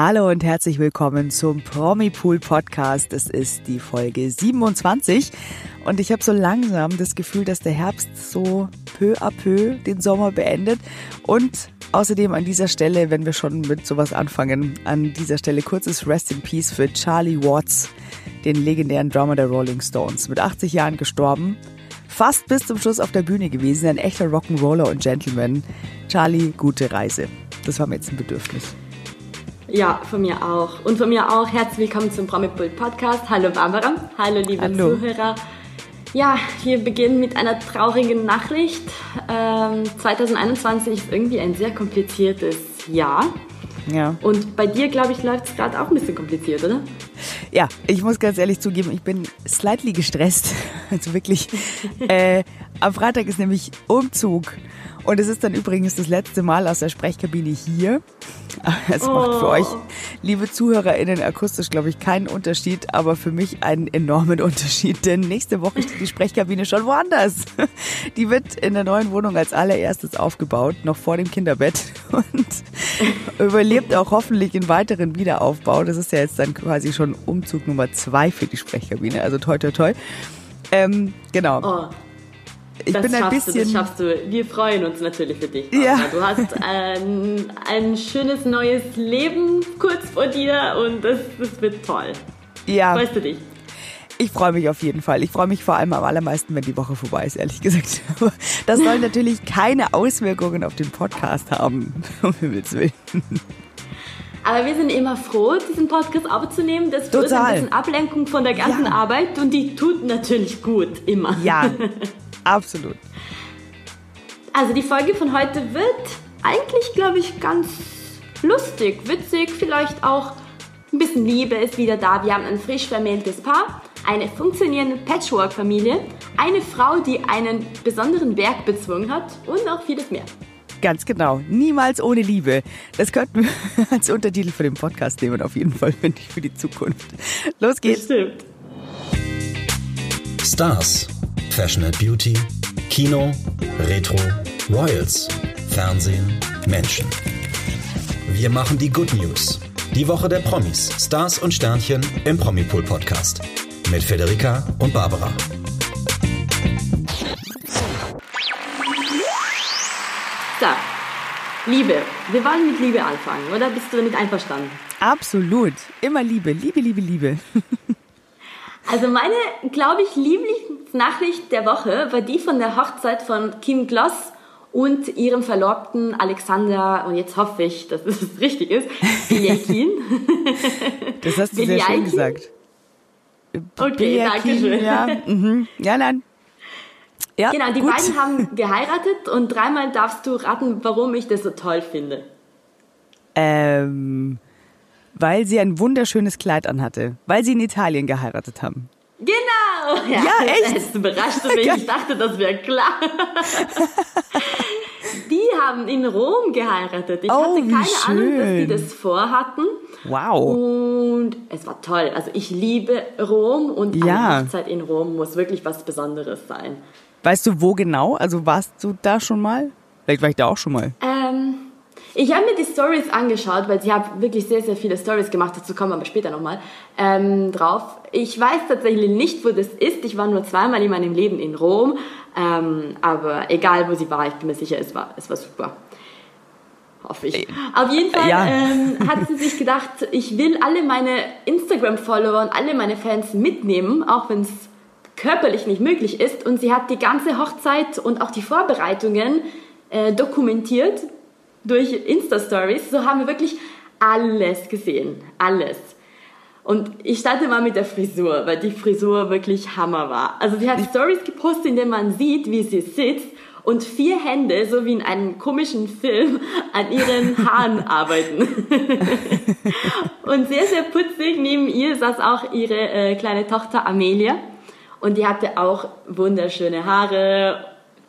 Hallo und herzlich willkommen zum Promi Pool Podcast. Es ist die Folge 27 und ich habe so langsam das Gefühl, dass der Herbst so peu à peu den Sommer beendet und außerdem an dieser Stelle, wenn wir schon mit sowas anfangen, an dieser Stelle kurzes Rest in Peace für Charlie Watts, den legendären Drummer der Rolling Stones, mit 80 Jahren gestorben. Fast bis zum Schluss auf der Bühne gewesen, ein echter Rock'n'Roller und Gentleman. Charlie, gute Reise. Das war mir jetzt ein Bedürfnis. Ja, von mir auch. Und von mir auch herzlich willkommen zum Promipool Podcast. Hallo Barbara, hallo liebe hallo. Zuhörer. Ja, wir beginnen mit einer traurigen Nachricht. Ähm, 2021 ist irgendwie ein sehr kompliziertes Jahr. Ja. Und bei dir, glaube ich, läuft es gerade auch ein bisschen kompliziert, oder? Ja, ich muss ganz ehrlich zugeben, ich bin slightly gestresst. Also wirklich. äh, am Freitag ist nämlich Umzug. Und es ist dann übrigens das letzte Mal aus der Sprechkabine hier. Es oh. macht für oh. euch, liebe ZuhörerInnen, akustisch, glaube ich, keinen Unterschied, aber für mich einen enormen Unterschied, denn nächste Woche steht die Sprechkabine schon woanders. Die wird in der neuen Wohnung als allererstes aufgebaut, noch vor dem Kinderbett und überlebt auch hoffentlich einen weiteren Wiederaufbau. Das ist ja jetzt dann quasi schon Umzug Nummer zwei für die Sprechkabine, also toi toi toi. Ähm, genau. Oh ich das bin ein bisschen. Du, das schaffst du. Wir freuen uns natürlich für dich. Ja. Du hast ein, ein schönes neues Leben kurz vor dir und das, das wird toll. Ja. Freust du dich? Ich freue mich auf jeden Fall. Ich freue mich vor allem am allermeisten, wenn die Woche vorbei ist, ehrlich gesagt. das soll natürlich keine Auswirkungen auf den Podcast haben, um Himmels Willen. Aber wir sind immer froh, diesen Podcast aufzunehmen. Das ist ein bisschen Ablenkung von der ganzen ja. Arbeit und die tut natürlich gut, immer. Ja, Absolut. Also die Folge von heute wird eigentlich, glaube ich, ganz lustig, witzig, vielleicht auch ein bisschen Liebe ist wieder da. Wir haben ein frisch vermähltes Paar, eine funktionierende Patchwork-Familie, eine Frau, die einen besonderen Berg bezwungen hat und noch vieles mehr. Ganz genau. Niemals ohne Liebe. Das könnten wir als Untertitel für den Podcast nehmen, auf jeden Fall, finde ich, für die Zukunft. Los geht's. Bestimmt. Stars Fashion and Beauty, Kino, Retro, Royals, Fernsehen, Menschen. Wir machen die Good News. Die Woche der Promis, Stars und Sternchen im Promipool Podcast. Mit Federica und Barbara. So, Liebe. Wir wollen mit Liebe anfangen, oder? Bist du damit einverstanden? Absolut. Immer Liebe. Liebe, Liebe, Liebe. also meine, glaube ich, lieblichen Nachricht der Woche war die von der Hochzeit von Kim Gloss und ihrem Verlobten Alexander, und jetzt hoffe ich, dass es richtig ist, Bilyakin. Das hast du sehr schön gesagt. Okay, danke schön. Ja, mhm. ja nein. Ja, genau, die gut. beiden haben geheiratet und dreimal darfst du raten, warum ich das so toll finde. Ähm, weil sie ein wunderschönes Kleid anhatte. Weil sie in Italien geheiratet haben. Genau! Ja, ja echt? Das überraschte mich. Ich dachte, das wäre klar. die haben in Rom geheiratet. Ich oh, hatte keine Ahnung, dass die das vorhatten. Wow. Und es war toll. Also ich liebe Rom und ja. eine Hochzeit in Rom muss wirklich was Besonderes sein. Weißt du, wo genau? Also warst du da schon mal? Vielleicht war ich da auch schon mal. Ähm, ich habe mir die Stories angeschaut, weil sie haben wirklich sehr, sehr viele Stories gemacht. Dazu kommen wir aber später nochmal ähm, drauf. Ich weiß tatsächlich nicht, wo das ist. Ich war nur zweimal in meinem Leben in Rom. Ähm, aber egal, wo sie war, ich bin mir sicher, es war, es war super. Hoffe ich. Auf jeden Fall ja. ähm, hat sie sich gedacht, ich will alle meine Instagram-Follower und alle meine Fans mitnehmen, auch wenn es körperlich nicht möglich ist. Und sie hat die ganze Hochzeit und auch die Vorbereitungen äh, dokumentiert durch Insta-Stories, so haben wir wirklich alles gesehen. Alles. Und ich starte mal mit der Frisur, weil die Frisur wirklich Hammer war. Also sie hat Stories gepostet, in denen man sieht, wie sie sitzt und vier Hände, so wie in einem komischen Film, an ihren Haaren arbeiten. und sehr, sehr putzig neben ihr saß auch ihre äh, kleine Tochter Amelia. Und die hatte auch wunderschöne Haare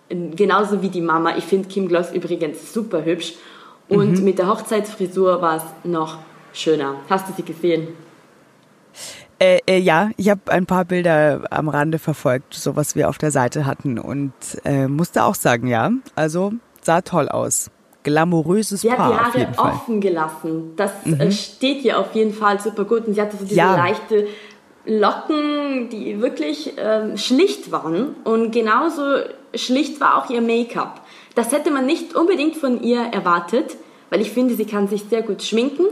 genauso wie die Mama. Ich finde Kim Gloss übrigens super hübsch. Und mhm. mit der Hochzeitsfrisur war es noch schöner. Hast du sie gesehen? Äh, äh, ja, ich habe ein paar Bilder am Rande verfolgt, so was wir auf der Seite hatten und äh, musste auch sagen, ja, also sah toll aus. glamouröses sie Paar. Sie hat die Haare offen gelassen. Das mhm. steht ihr auf jeden Fall super gut. Und sie hatte so diese Ja. leichte Locken, die wirklich ähm, schlicht waren. Und genauso schlicht war auch ihr Make-up. Das hätte man nicht unbedingt von ihr erwartet, weil ich finde, sie kann sich sehr gut schminken.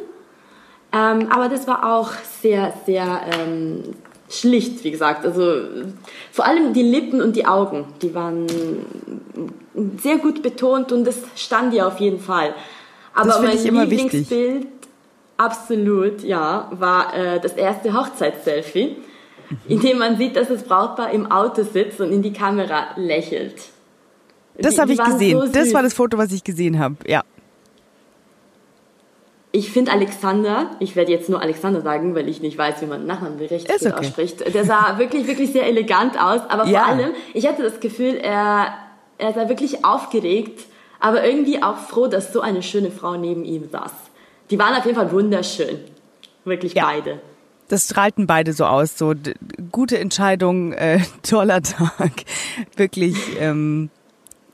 Ähm, aber das war auch sehr, sehr ähm, schlicht, wie gesagt. Also vor allem die Lippen und die Augen, die waren sehr gut betont und das stand ihr auf jeden Fall. Aber Das mein ich immer wichtig. Lieblingsbild, absolut, ja, war äh, das erste Hochzeitsselfie, in dem man sieht, dass das Brautpaar im Auto sitzt und in die Kamera lächelt. Das habe ich gesehen. so das war das Foto, was ich gesehen habe. Ja. Ich finde Alexander, ich werde jetzt nur Alexander sagen, weil ich nicht weiß, wie man Nachnamen richtig okay. ausspricht. Der sah wirklich, wirklich sehr elegant aus, aber Ja. vor allem, ich hatte das Gefühl, er, er sei wirklich aufgeregt, aber irgendwie auch froh, dass so eine schöne Frau neben ihm saß. Die waren auf jeden Fall wunderschön. Wirklich Ja. beide. Das strahlten beide so aus. So gute Entscheidung, äh, toller Tag. Wirklich ähm,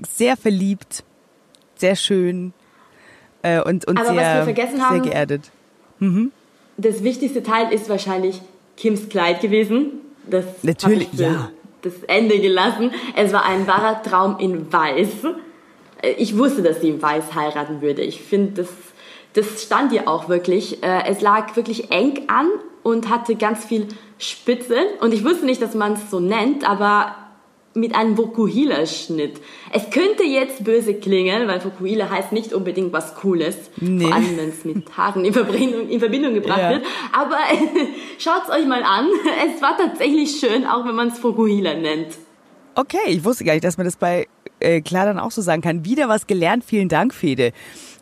sehr verliebt, sehr schön äh, und, und Aber sehr, sehr geerdet. Das wichtigste Teil ist wahrscheinlich Kims Kleid gewesen. Das Natürlich, ich ja. Das Ende gelassen. Es war ein wahrer Traum in Weiß. Äh, Ich wusste, dass sie in Weiß heiraten würde. Ich finde, das, das stand ihr auch wirklich. Äh, Es lag wirklich eng an und hatte ganz viel Spitze. Und ich wusste nicht, dass man es so nennt, aber mit einem Vokuhila-Schnitt. Es könnte jetzt böse klingen, weil Vokuhila heißt nicht unbedingt was Cooles. Nee. Vor allem, wenn es mit Haaren in Verbindung, in Verbindung gebracht Ja. wird. Aber schaut's euch mal an. Es war tatsächlich schön, auch wenn man es Vokuhila nennt. Okay, ich wusste gar nicht, dass man das bei äh, Kleidern auch so sagen kann. Wieder was gelernt. Vielen Dank, Fede.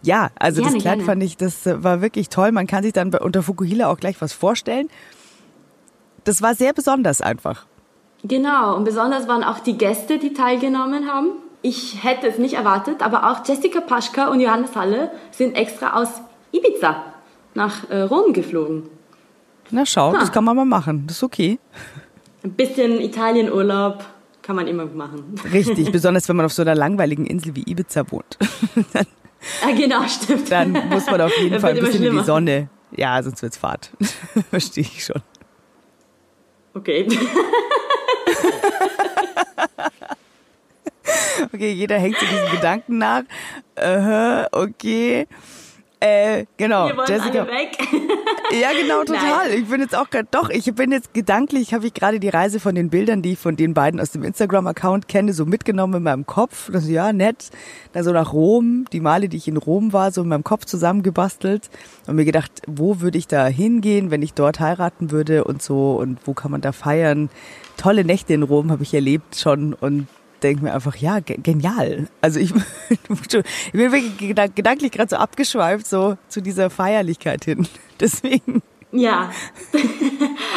Ja, also Gerne, das Kleid gerne. fand ich, das äh, war wirklich toll. Man kann sich dann unter Fukuhila auch gleich was vorstellen. Das war sehr besonders einfach. Genau, und besonders waren auch die Gäste, die teilgenommen haben. Ich hätte es nicht erwartet, aber auch Jessica Paschka und Johannes Halle sind extra aus Ibiza nach äh, Rom geflogen. Na schau, Ha. das kann man mal machen. Das ist okay. Ein bisschen Italienurlaub kann man immer machen. Richtig, besonders wenn man auf so einer langweiligen Insel wie Ibiza wohnt. dann, Ah, genau, stimmt. dann muss man auf jeden Fall ein bisschen in die. Sonne. Ja, sonst wird's Fahrt. Verstehe ich schon. Okay. Okay, jeder hängt zu diesen Gedanken nach. Äh, okay. Äh, genau. Wir wollen Jessica. alle weg. Ja, genau, total. Nein. Ich bin jetzt auch grad, doch, ich bin jetzt gedanklich, habe ich gerade die Reise von den Bildern, die ich von den beiden aus dem Instagram-Account kenne, so mitgenommen in meinem Kopf. Das, ja, nett. Dann so nach Rom, die Male, die ich in Rom war, so in meinem Kopf zusammengebastelt und mir gedacht, wo würde ich da hingehen, wenn ich dort heiraten würde und so und wo kann man da feiern. Tolle Nächte in Rom habe ich erlebt schon und denke mir einfach, ja, ge- genial. Also ich, ich bin wirklich gedank- gedanklich gerade so abgeschweift, so zu dieser Feierlichkeit hin. Deswegen. Ja.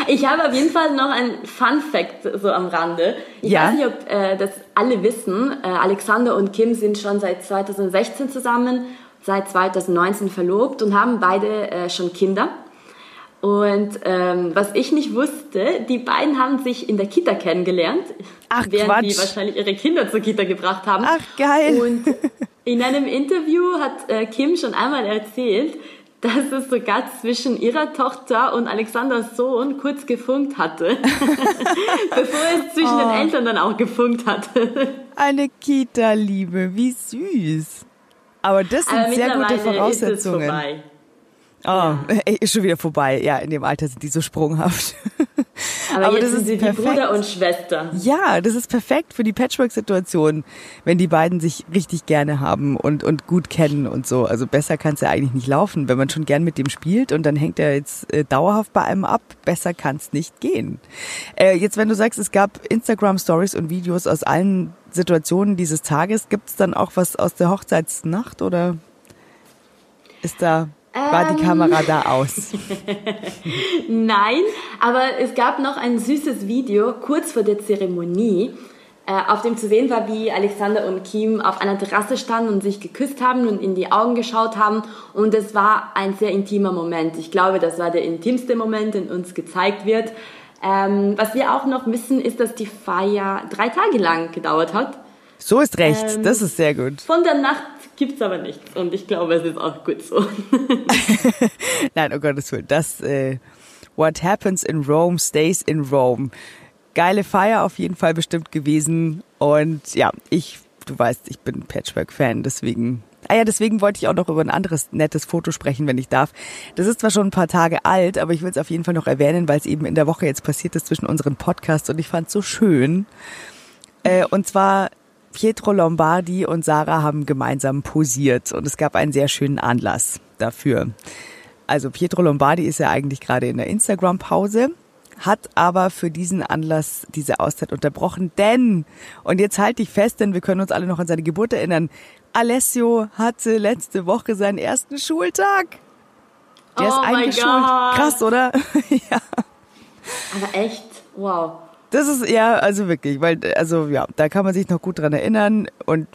Ich habe auf jeden Fall noch ein Fun Fact so am Rande. Ich Ja. weiß nicht, ob äh, das alle wissen. Äh, Alexander und Kim sind schon seit 2016 zusammen, seit 2019 verlobt und haben beide äh, schon Kinder. Und ähm, was ich nicht wusste, die beiden haben sich in der Kita kennengelernt, Ach, während Quatsch. die wahrscheinlich ihre Kinder zur Kita gebracht haben. Ach, geil. Und in einem Interview hat äh, Kim schon einmal erzählt, dass es sogar zwischen ihrer Tochter und Alexanders Sohn kurz gefunkt hatte, bevor es zwischen Oh. den Eltern dann auch gefunkt hatte. Eine Kita-Liebe, wie süß. Aber das sind Aber sehr gute mittlerweile ist es Voraussetzungen. vorbei. Oh, ey, ist schon wieder vorbei. Ja, in dem Alter sind die so sprunghaft. Aber, Aber jetzt das sind ist sie wie perfekt. Bruder und Schwester. Ja, das ist perfekt für die Patchwork-Situation, wenn die beiden sich richtig gerne haben und, und gut kennen und so. Also besser kann es ja eigentlich nicht laufen, wenn man schon gern mit dem spielt und dann hängt er jetzt äh, dauerhaft bei einem ab. Besser kann es nicht gehen. Äh, jetzt, wenn du sagst, es gab Instagram-Stories und Videos aus allen Situationen dieses Tages, gibt es dann auch was aus der Hochzeitsnacht oder ist da, war die. Kamera da aus? Nein, aber es gab noch ein süßes Video kurz vor der Zeremonie, äh, auf dem zu sehen war, wie Alexander und Kim auf einer Terrasse standen und sich geküsst haben und in die Augen geschaut haben. Und es war ein sehr intimer Moment. Ich glaube, das war der intimste Moment, den uns gezeigt wird. Ähm, was wir auch noch wissen, ist, dass die Feier drei Tage lang gedauert hat. So ist recht, ähm, das ist sehr gut. Von der Nacht gibt es aber nichts und ich glaube, es ist auch gut so. Nein, oh Gottes Willen, das, äh, what happens in Rome stays in Rome. Geile Feier auf jeden Fall bestimmt gewesen und ja, ich, du weißt, ich bin Patchwork-Fan, deswegen Ah ja, deswegen wollte ich auch noch über ein anderes nettes Foto sprechen, wenn ich darf. Das ist zwar schon ein paar Tage alt, aber ich will es auf jeden Fall noch erwähnen, weil es eben in der Woche jetzt passiert ist zwischen unseren Podcasts und ich fand es so schön. Äh, und zwar Pietro Lombardi und Sarah haben gemeinsam posiert und es gab einen sehr schönen Anlass dafür. Also Pietro Lombardi ist ja eigentlich gerade in der Instagram-Pause, hat aber für diesen Anlass diese Auszeit unterbrochen, denn, und jetzt halte ich fest, denn wir können uns alle noch an seine Geburt erinnern, Alessio hatte letzte Woche seinen ersten Schultag. Der oh ist eingeschult. Krass, oder? ja. Aber echt, wow. Das ist ja, also wirklich, weil, also ja, da kann man sich noch gut dran erinnern und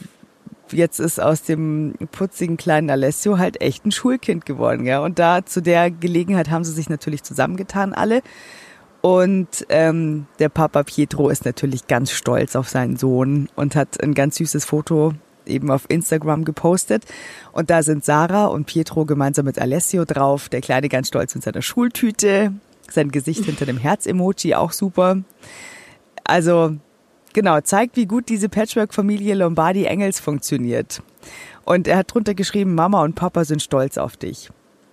jetzt ist aus dem putzigen kleinen Alessio halt echt ein Schulkind geworden, ja. Und da zu der Gelegenheit haben sie sich natürlich zusammengetan alle. Und ähm, der Papa Pietro ist natürlich ganz stolz auf seinen Sohn und hat ein ganz süßes Foto eben auf Instagram gepostet. Und da sind Sarah und Pietro gemeinsam mit Alessio drauf. Der Kleine ganz stolz mit seiner Schultüte. Sein Gesicht hinter dem Herz-Emoji auch super. Also, genau, zeigt, wie gut diese Patchwork-Familie Lombardi Engels funktioniert. Und er hat drunter geschrieben, Mama und Papa sind stolz auf dich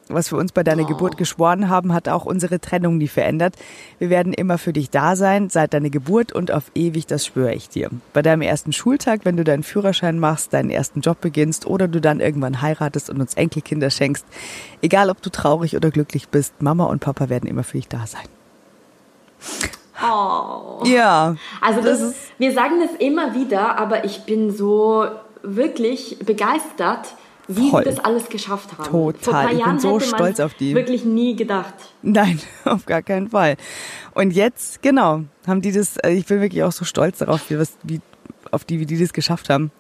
was wir uns bei deiner oh. Geburt geschworen haben, hat auch unsere Trennung nie verändert. Wir werden immer für dich da sein, seit deiner Geburt und auf ewig, das schwöre ich dir. Bei deinem ersten Schultag, wenn du deinen Führerschein machst, deinen ersten Job beginnst oder du dann irgendwann heiratest und uns Enkelkinder schenkst, egal ob du traurig oder glücklich bist, Mama und Papa werden immer für dich da sein. Oh. Ja. Also das, das ist, wir sagen das immer wieder, aber ich bin so wirklich begeistert, wie Voll. sie das alles geschafft haben. Total. ich bin so stolz auf die. Wirklich nie gedacht. Nein, auf gar keinen Fall. Und jetzt, genau, haben die das, äh, ich bin wirklich auch so stolz darauf, wie, was, wie, auf die, wie die das geschafft haben.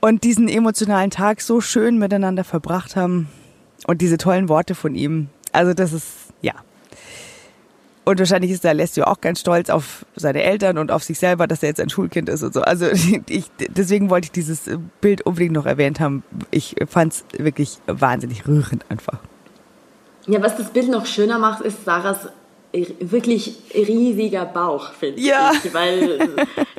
Und diesen emotionalen Tag so schön miteinander verbracht haben. Und diese tollen Worte von ihm. Also das ist, ja, und wahrscheinlich ist der Alessio auch ganz stolz auf seine Eltern und auf sich selber, dass er jetzt ein Schulkind ist und so. Also ich, deswegen wollte ich dieses Bild unbedingt noch erwähnt haben. Ich fand es wirklich wahnsinnig rührend einfach. Ja, was das Bild noch schöner macht, ist Sarahs wirklich riesiger Bauch, finde ja. ich. Weil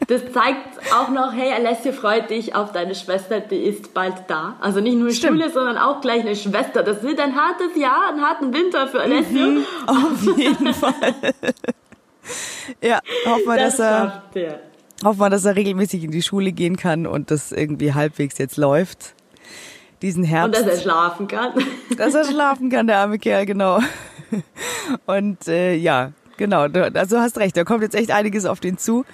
das zeigt auch noch, hey, Alessio freut dich auf deine Schwester, die ist bald da. Also nicht nur Stimmt. Schule, sondern auch gleich eine Schwester. Das wird ein hartes Jahr, einen harten Winter für Alessio. Mhm, auf jeden Fall. ja, hoffen wir, das dass er, hoffen wir, dass er regelmäßig in die Schule gehen kann und das irgendwie halbwegs jetzt läuft. Diesen Herbst. Und dass er schlafen kann. Dass er schlafen kann, der arme Kerl, genau. Und äh, ja, genau, also hast recht, da kommt jetzt echt einiges auf den zu.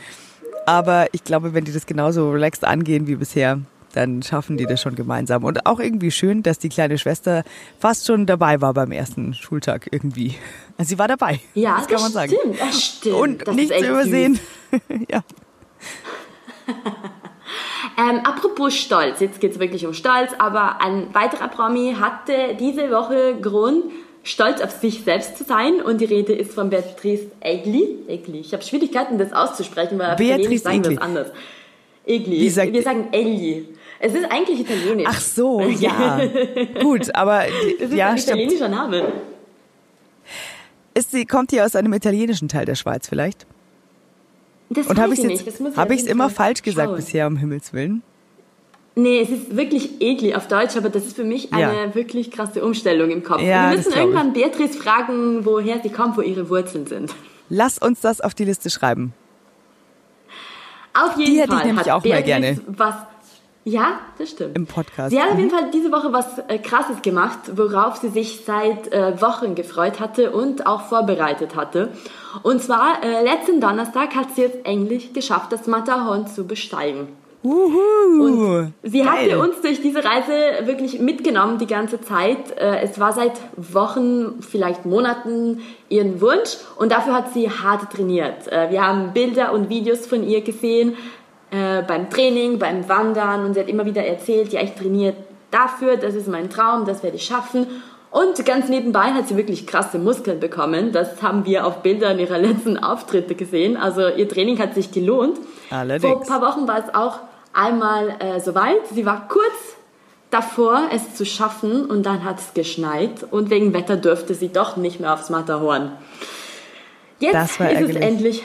Aber ich glaube, wenn die das genauso relaxed angehen wie bisher, dann schaffen die das schon gemeinsam. Und auch irgendwie schön, dass die kleine Schwester fast schon dabei war beim ersten Schultag irgendwie. Also sie war dabei. Ja, das kann man sagen. Stimmt, das stimmt. Und das nicht zu übersehen. ja. Ähm, apropos Stolz, jetzt geht es wirklich um Stolz, aber ein weiterer Promi hatte diese Woche Grund, stolz auf sich selbst zu sein. Und die Rede ist von Beatrice Egli. Egli. Ich habe Schwierigkeiten, das auszusprechen, weil Beatrice sagen wir es anders. Egli. Sagt wir sagen Egli. Es ist eigentlich italienisch. Ach so, ja. Gut, aber das ist ja, ein italienischer Name. Ist sie, kommt die aus einem italienischen Teil der Schweiz vielleicht? Das Und habe ich es habe ich es immer falsch gesagt schauen. bisher, um Himmels Willen? Nee, es ist wirklich eklig auf Deutsch, aber das ist für mich eine ja. wirklich krasse Umstellung im Kopf. Ja, Wir müssen irgendwann Beatrice fragen, woher sie kommt, wo ihre Wurzeln sind. Lass uns das auf die Liste schreiben. Auf jeden die Fall. hätte ich nämlich auch Beatrice mal gerne. Was, ja, das stimmt. Im Podcast. Sie hat auf jeden Fall diese Woche was äh, Krasses gemacht, worauf sie sich seit äh, Wochen gefreut hatte und auch vorbereitet hatte. Und zwar, äh, letzten Donnerstag hat sie jetzt endlich geschafft, das Matterhorn zu besteigen. Uhu, und sie geil. hatte uns durch diese Reise wirklich mitgenommen die ganze Zeit. Äh, es war seit Wochen, vielleicht Monaten ihren Wunsch und dafür hat sie hart trainiert. Äh, wir haben Bilder und Videos von ihr gesehen äh, beim Training, beim Wandern und sie hat immer wieder erzählt, ja, ich trainiere dafür, das ist mein Traum, das werde ich schaffen. Und ganz nebenbei hat sie wirklich krasse Muskeln bekommen. Das haben wir auf Bildern ihrer letzten Auftritte gesehen. Also ihr Training hat sich gelohnt. Allerdings. Vor ein paar Wochen war es auch einmal äh, soweit. Sie war kurz davor, es zu schaffen und dann hat es geschneit und wegen Wetter durfte sie doch nicht mehr aufs Matterhorn. Jetzt ist ärgerlich. es endlich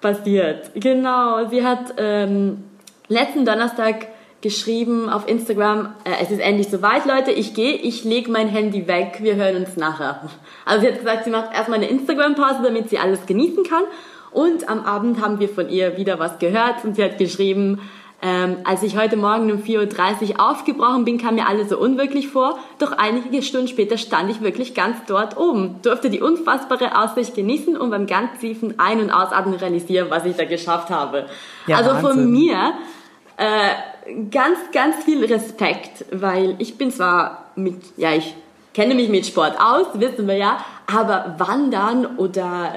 passiert. Genau, sie hat ähm, letzten Donnerstag geschrieben auf Instagram, äh, es ist endlich soweit, Leute, ich gehe, ich lege mein Handy weg, wir hören uns nachher. Also sie hat gesagt, sie macht erstmal eine Instagram-Pause, damit sie alles genießen kann. Und am Abend haben wir von ihr wieder was gehört und sie hat geschrieben, ähm, als ich heute Morgen um 4.30 Uhr aufgebrochen bin, kam mir alles so unwirklich vor. Doch einige Stunden später stand ich wirklich ganz dort oben, durfte die unfassbare Aussicht genießen und beim ganz tiefen Ein- und Ausatmen realisieren, was ich da geschafft habe. Ja, also Wahnsinn. von mir äh, ganz, ganz viel Respekt, weil ich bin zwar mit, ja, ich kenne mich mit Sport aus, wissen wir ja, aber Wandern oder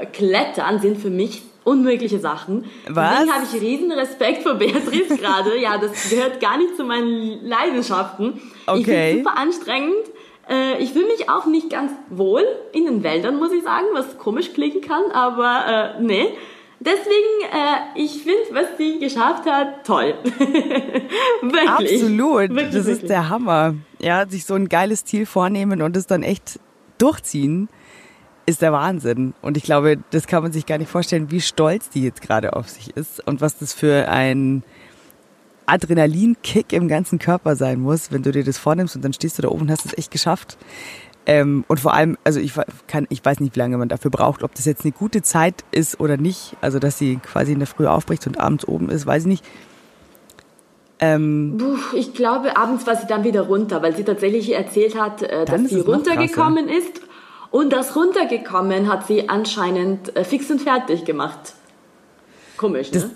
äh, Klettern sind für mich unmögliche Sachen. Was? Deswegen habe ich riesen Respekt vor Beatrice gerade. Ja, das gehört gar nicht zu meinen Leidenschaften. Okay. Ich finde super anstrengend. Äh, ich fühle mich auch nicht ganz wohl in den Wäldern, muss ich sagen, was komisch klingen kann, aber äh, nee. Deswegen, äh, ich finde, was sie geschafft hat, toll. wirklich. Absolut. Wirklich, das wirklich. ist der Hammer. Ja, sich so ein geiles Ziel vornehmen und es dann echt durchziehen, ist der Wahnsinn. Und ich glaube, das kann man sich gar nicht vorstellen, wie stolz die jetzt gerade auf sich ist und was das für ein Adrenalinkick im ganzen Körper sein muss, wenn du dir das vornimmst und dann stehst du da oben und hast es echt geschafft. Ähm, und vor allem, also ich kann, ich weiß nicht, wie lange man dafür braucht, ob das jetzt eine gute Zeit ist oder nicht. Also dass sie quasi in der Früh aufbricht und abends oben ist, weiß ich nicht. Ähm, Puh, ich glaube, abends war sie dann wieder runter, weil sie tatsächlich erzählt hat, äh, dass sie runtergekommen ist. Und das runtergekommen hat sie anscheinend äh, fix und fertig gemacht. Komisch, ne?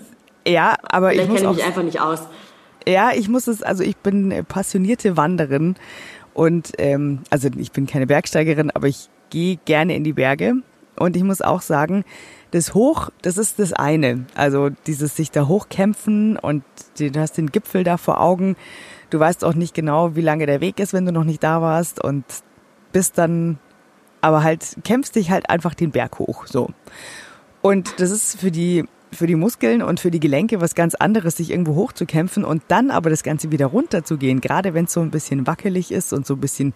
ja, aber Vielleicht ich muss kenne auch, mich einfach nicht aus. Ja, ich muss es, also ich bin passionierte Wanderin und ähm, also ich bin keine Bergsteigerin, aber ich gehe gerne in die Berge. Und ich muss auch sagen, das Hoch, das ist das eine. Also dieses sich da hochkämpfen und du hast den Gipfel da vor Augen. Du weißt auch nicht genau, wie lange der Weg ist, wenn du noch nicht da warst und bist dann, aber halt kämpfst dich halt einfach den Berg hoch, so. Und das ist für die für die Muskeln und für die Gelenke was ganz anderes, sich irgendwo hochzukämpfen und dann aber das Ganze wieder runterzugehen, gerade wenn es so ein bisschen wackelig ist und so ein bisschen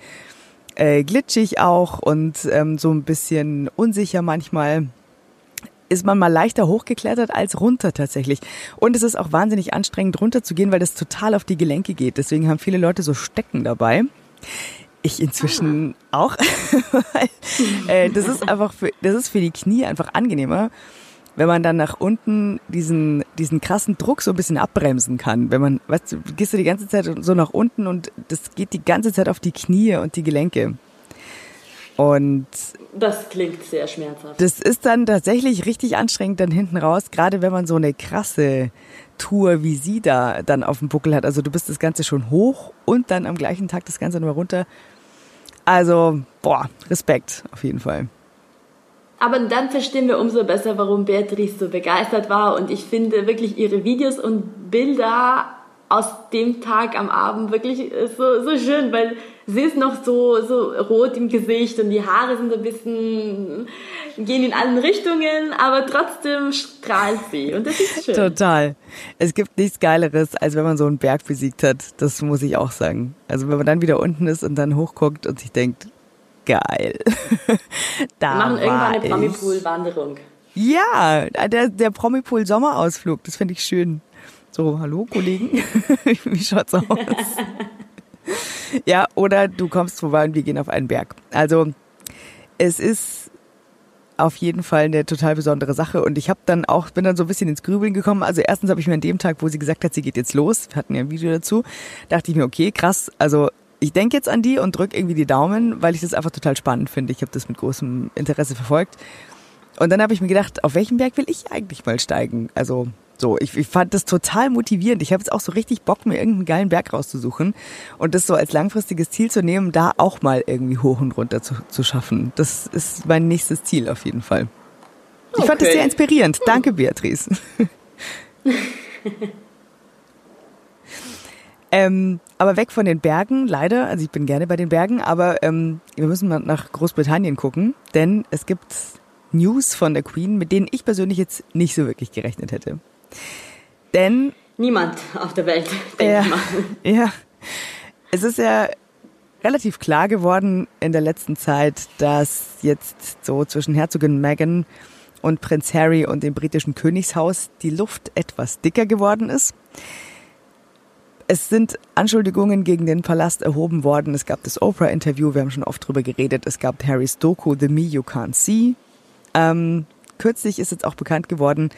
äh, glitschig auch und ähm, so ein bisschen unsicher manchmal ist man mal leichter hochgeklettert als runter tatsächlich. Und es ist auch wahnsinnig anstrengend runterzugehen, weil das total auf die Gelenke geht. Deswegen haben viele Leute so Stecken dabei. Ich inzwischen ah. auch. äh, das ist einfach für, das ist für die Knie einfach angenehmer wenn man dann nach unten diesen, diesen krassen Druck so ein bisschen abbremsen kann. Wenn man, weißt du, gehst du die ganze Zeit so nach unten und das geht die ganze Zeit auf die Knie und die Gelenke. Und das klingt sehr schmerzhaft. Das ist dann tatsächlich richtig anstrengend dann hinten raus, gerade wenn man so eine krasse Tour wie sie da dann auf dem Buckel hat. Also du bist das Ganze schon hoch und dann am gleichen Tag das Ganze nochmal runter. Also, boah, Respekt auf jeden Fall. Aber dann verstehen wir umso besser, warum Beatrice so begeistert war. Und ich finde wirklich ihre Videos und Bilder aus dem Tag am Abend wirklich so, so schön, weil sie ist noch so, so rot im Gesicht und die Haare sind ein bisschen, gehen in allen Richtungen, aber trotzdem strahlt sie und das ist schön. Total. Es gibt nichts Geileres, als wenn man so einen Berg besiegt hat. Das muss ich auch sagen. Also wenn man dann wieder unten ist und dann hochguckt und sich denkt, geil. da Wir machen irgendwann eine Promipool-Wanderung. Ja, der, der Promipool-Sommerausflug, das finde ich schön. So, hallo Kollegen, wie schaut's aus? ja, oder du kommst vorbei und wir gehen auf einen Berg. Also es ist auf jeden Fall eine total besondere Sache und ich habe dann auch bin dann so ein bisschen ins Grübeln gekommen. Also erstens habe ich mir an dem Tag, wo sie gesagt hat, sie geht jetzt los, wir hatten ja ein Video dazu, dachte ich mir, okay, krass, also ich denke jetzt an die und drücke irgendwie die Daumen, weil ich das einfach total spannend finde. Ich habe das mit großem Interesse verfolgt. Und dann habe ich mir gedacht, auf welchen Berg will ich eigentlich mal steigen? Also so, ich, ich fand das total motivierend. Ich habe jetzt auch so richtig Bock, mir irgendeinen geilen Berg rauszusuchen und das so als langfristiges Ziel zu nehmen, da auch mal irgendwie hoch und runter zu, zu schaffen. Das ist mein nächstes Ziel auf jeden Fall. Ich okay. fand das sehr inspirierend. Danke, Beatrice. Ähm, aber weg von den Bergen, leider. Also ich bin gerne bei den Bergen, aber ähm, wir müssen mal nach Großbritannien gucken, denn es gibt News von der Queen, mit denen ich persönlich jetzt nicht so wirklich gerechnet hätte. Denn niemand auf der Welt, denke ja, ich mal. Ja, es ist ja relativ klar geworden in der letzten Zeit, dass jetzt so zwischen Herzogin Meghan und Prinz Harry und dem britischen Königshaus die Luft etwas dicker geworden ist. Es sind Anschuldigungen gegen den Palast erhoben worden. Es gab das Oprah-Interview, wir haben schon oft drüber geredet. Es gab Harrys Doku, The Me You Can't See. Ähm, kürzlich ist jetzt auch bekannt geworden,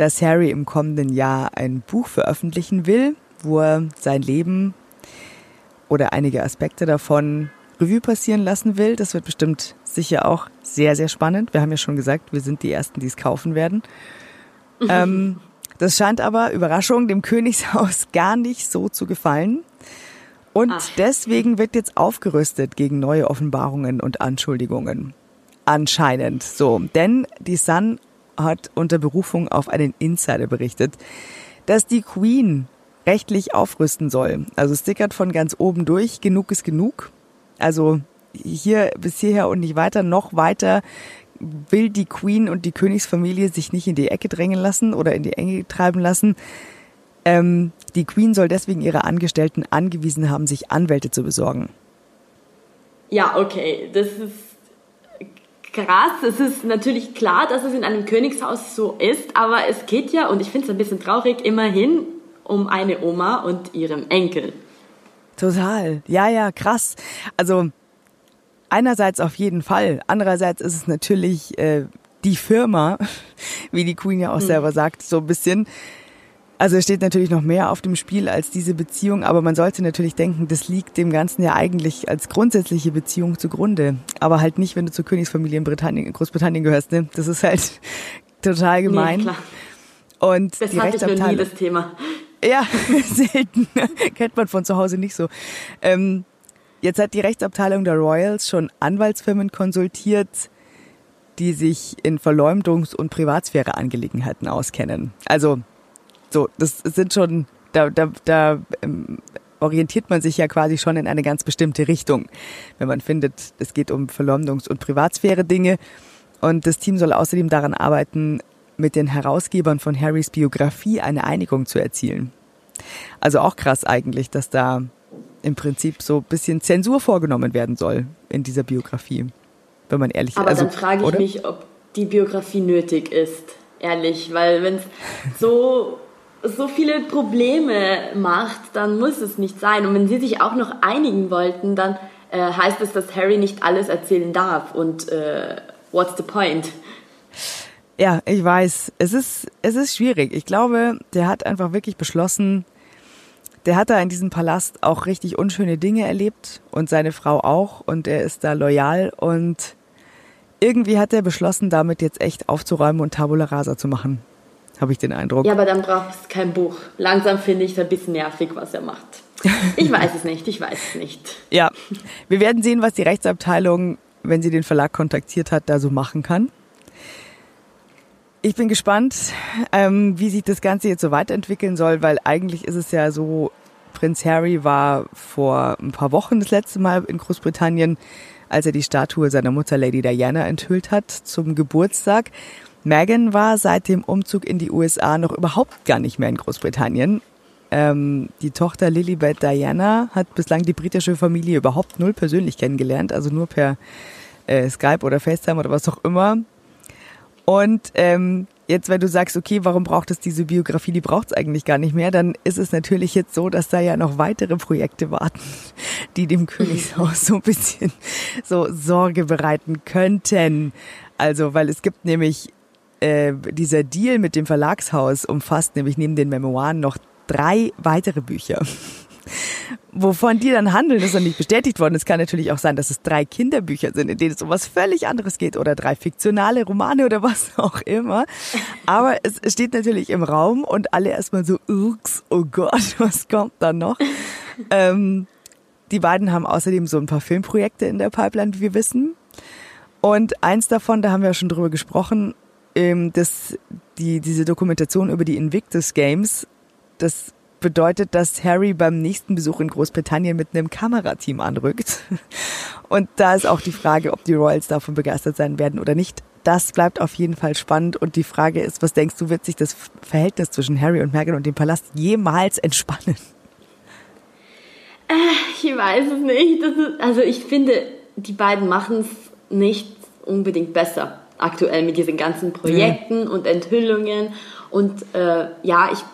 dass Harry im kommenden Jahr ein Buch veröffentlichen will, wo er sein Leben oder einige Aspekte davon Revue passieren lassen will. Das wird bestimmt sicher auch sehr, sehr spannend. Wir haben ja schon gesagt, wir sind die Ersten, die es kaufen werden. ähm, das scheint aber, Überraschung, dem Königshaus gar nicht so zu gefallen. Und Ach. deswegen wird jetzt aufgerüstet gegen neue Offenbarungen und Anschuldigungen. Anscheinend so. Denn die Sun hat unter Berufung auf einen Insider berichtet, dass die Queen rechtlich aufrüsten soll. Also stickert von ganz oben durch, genug ist genug. Also hier bis hierher und nicht weiter, noch weiter will die Queen und die Königsfamilie sich nicht in die Ecke drängen lassen oder in die Enge treiben lassen. Ähm, die Queen soll deswegen ihre Angestellten angewiesen haben, sich Anwälte zu besorgen. Ja, okay, das ist krass. Es ist natürlich klar, dass es in einem Königshaus so ist, aber es geht ja, und ich finde es ein bisschen traurig, immerhin um eine Oma und ihrem Enkel. Total. Ja, ja, krass. Also einerseits auf jeden Fall. Andererseits ist es natürlich äh, die Firma, wie die Queen ja auch mhm. selber sagt, so ein bisschen. Also es steht natürlich noch mehr auf dem Spiel als diese Beziehung, aber man sollte natürlich denken, das liegt dem Ganzen ja eigentlich als grundsätzliche Beziehung zugrunde. Aber halt nicht, wenn du zur Königsfamilie in Britannien, Großbritannien gehörst. Ne? Das ist halt total gemein. Nee, klar. Und das die hatte ich noch nie das Thema. Ja, selten. Kennt man von zu Hause nicht so. Ähm, jetzt hat die Rechtsabteilung der Royals schon Anwaltsfirmen konsultiert, die sich in Verleumdungs- und Privatsphäre-Angelegenheiten auskennen. Also, so, das sind schon, da, da, da ähm, orientiert man sich ja quasi schon in eine ganz bestimmte Richtung, wenn man findet, es geht um Verleumdungs- und Privatsphäre-Dinge. Und das Team soll außerdem daran arbeiten, mit den Herausgebern von Harrys Biografie eine Einigung zu erzielen. Also auch krass eigentlich, dass da im Prinzip so ein bisschen Zensur vorgenommen werden soll in dieser Biografie, wenn man ehrlich ist. Aber also, dann frage ich oder? mich, ob die Biografie nötig ist, ehrlich, weil wenn es so so viele Probleme macht, dann muss es nicht sein. Und wenn sie sich auch noch einigen wollten, dann äh, heißt es, dass Harry nicht alles erzählen darf. Und äh, what's the point? Ja, ich weiß. Es ist, es ist schwierig. Ich glaube, der hat einfach wirklich beschlossen, der hat da in diesem Palast auch richtig unschöne Dinge erlebt und seine Frau auch und er ist da loyal und irgendwie hat er beschlossen, damit jetzt echt aufzuräumen und Tabula Rasa zu machen. Habe ich den Eindruck. Ja, aber dann braucht es kein Buch. Langsam finde ich es ein bisschen nervig, was er macht. Ich weiß es nicht, ich weiß es nicht. Ja, wir werden sehen, was die Rechtsabteilung, wenn sie den Verlag kontaktiert hat, da so machen kann. Ich bin gespannt, ähm, wie sich das Ganze jetzt so weiterentwickeln soll, weil eigentlich ist es ja so, Prinz Harry war vor ein paar Wochen das letzte Mal in Großbritannien, als er die Statue seiner Mutter Lady Diana enthüllt hat zum Geburtstag. Meghan war seit dem Umzug in die USA noch überhaupt gar nicht mehr in Großbritannien. Ähm, die Tochter Lilibet Diana hat bislang die britische Familie überhaupt null persönlich kennengelernt, also nur per äh, Skype oder FaceTime oder was auch immer. Und ähm, jetzt, wenn du sagst, okay, warum braucht es diese Biografie, die braucht es eigentlich gar nicht mehr, dann ist es natürlich jetzt so, dass da ja noch weitere Projekte warten, die dem Königshaus so ein bisschen so Sorge bereiten könnten. Also, weil es gibt nämlich äh, dieser Deal mit dem Verlagshaus umfasst nämlich neben den Memoiren noch drei weitere Bücher. Wovon die dann handeln, ist noch nicht bestätigt worden. Es kann natürlich auch sein, dass es drei Kinderbücher sind, in denen es um was völlig anderes geht oder drei fiktionale Romane oder was auch immer. Aber es steht natürlich im Raum und alle erstmal so, ups, oh Gott, was kommt da noch? ähm, die beiden haben außerdem so ein paar Filmprojekte in der Pipeline, wie wir wissen. Und eins davon, da haben wir ja schon drüber gesprochen, ähm, dass die, diese Dokumentation über die Invictus Games, das bedeutet, dass Harry beim nächsten Besuch in Großbritannien mit einem Kamerateam anrückt. Und da ist auch die Frage, ob die Royals davon begeistert sein werden oder nicht. das bleibt auf jeden Fall spannend. Und die Frage ist, was denkst du, wird sich das Verhältnis zwischen Harry und Meghan und dem Palast jemals entspannen? Äh, ich weiß es nicht. Ist, also ich finde, die beiden machen es nicht unbedingt besser aktuell mit diesen ganzen Projekten mhm. und Enthüllungen. Und äh, ja, ich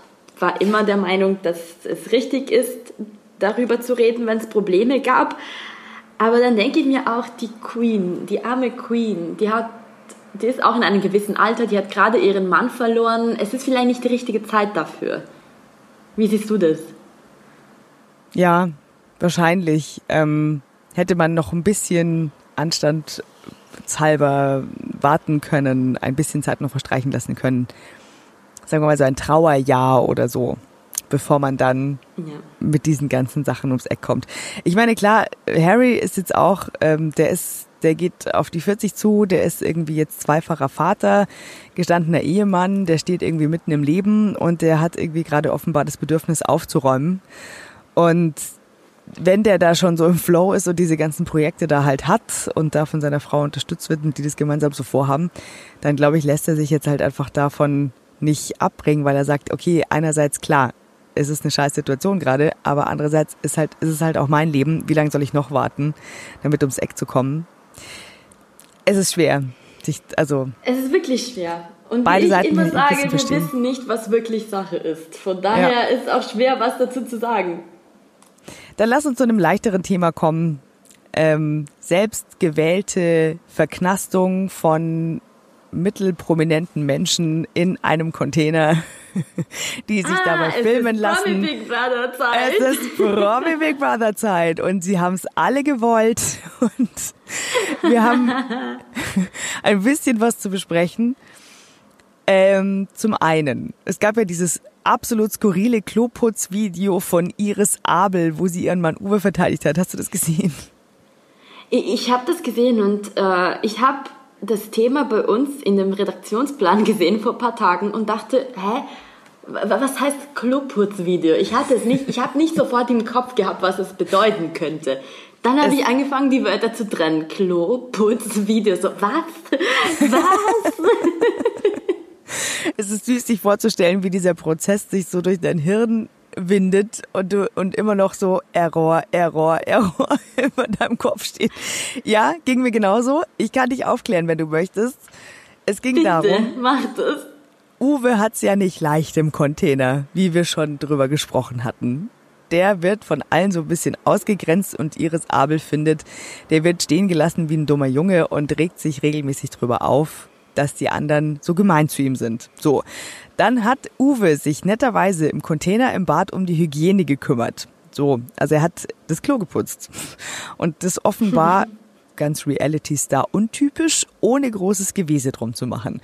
war immer der Meinung, dass es richtig ist, darüber zu reden, wenn es Probleme gab. Aber dann denke ich mir auch, die Queen, die arme Queen, die hat, die ist auch in einem gewissen Alter, die hat gerade ihren Mann verloren. Es ist vielleicht nicht die richtige Zeit dafür. Wie siehst du das? Ja, wahrscheinlich. Ähm, hätte man noch ein bisschen anstandshalber warten können, ein bisschen Zeit noch verstreichen lassen können. Sagen wir mal so ein Trauerjahr oder so bevor man dann ja. mit diesen ganzen Sachen ums Eck kommt. Ich meine, klar, Harry ist jetzt auch, ähm, der ist, der geht auf die 40 zu, der ist irgendwie jetzt zweifacher Vater, gestandener Ehemann, der steht irgendwie mitten im Leben und der hat irgendwie gerade offenbar das Bedürfnis aufzuräumen. Und wenn der da schon so im Flow ist und diese ganzen Projekte da halt hat und da von seiner Frau unterstützt wird und die das gemeinsam so vorhaben, dann glaube ich, lässt er sich jetzt halt einfach davon nicht abbringen, weil er sagt, okay, einerseits klar, es ist eine scheiß Situation gerade, aber andererseits ist halt, ist es halt auch mein Leben. Wie lange soll ich noch warten, damit ums Eck zu kommen? Es ist schwer. Sich, also es ist wirklich schwer. Und beide ich Seiten immer sage, wir wissen nicht, was wirklich Sache ist. Von daher ja. ist auch schwer, was dazu zu sagen. Dann lass uns zu einem leichteren Thema kommen. Ähm, selbstgewählte Verknastung von mittelprominenten Menschen in einem Container, die sich ah, dabei filmen lassen. Es ist Promi Big Brother Zeit. Es ist Promi Big Brother Zeit und sie haben es alle gewollt und wir haben ein bisschen was zu besprechen. Ähm, zum einen, es gab ja dieses absolut skurrile Kloputzvideo von Iris Abel, wo sie ihren Mann Uwe verteidigt hat. Hast du das gesehen? Ich, ich habe das gesehen und äh, ich habe das Thema bei uns in dem Redaktionsplan gesehen vor ein paar Tagen und dachte, hä? Was heißt Kloputzvideo? Ich hatte es nicht, ich habe nicht sofort im Kopf gehabt, was es bedeuten könnte. Dann habe ich angefangen, die Wörter zu trennen. Kloputzvideo. So, was? Was? es ist süß, sich vorzustellen, wie dieser Prozess sich so durch dein Hirn windet und du und immer noch so Error, Error, Error über deinem Kopf steht. Ja, ging mir genauso. Ich kann dich aufklären, wenn du möchtest. Es ging Bitte, darum. Mach das. Uwe hat's ja nicht leicht im Container, wie wir schon drüber gesprochen hatten. Der wird von allen so ein bisschen ausgegrenzt und Iris Abel findet, der wird stehen gelassen wie ein dummer Junge und regt sich regelmäßig drüber auf, dass die anderen so gemein zu ihm sind. So. Dann hat Uwe sich netterweise im Container im Bad um die Hygiene gekümmert. So, also er hat das Klo geputzt. Und das offenbar ganz Reality-Star untypisch, ohne großes Gewese drum zu machen.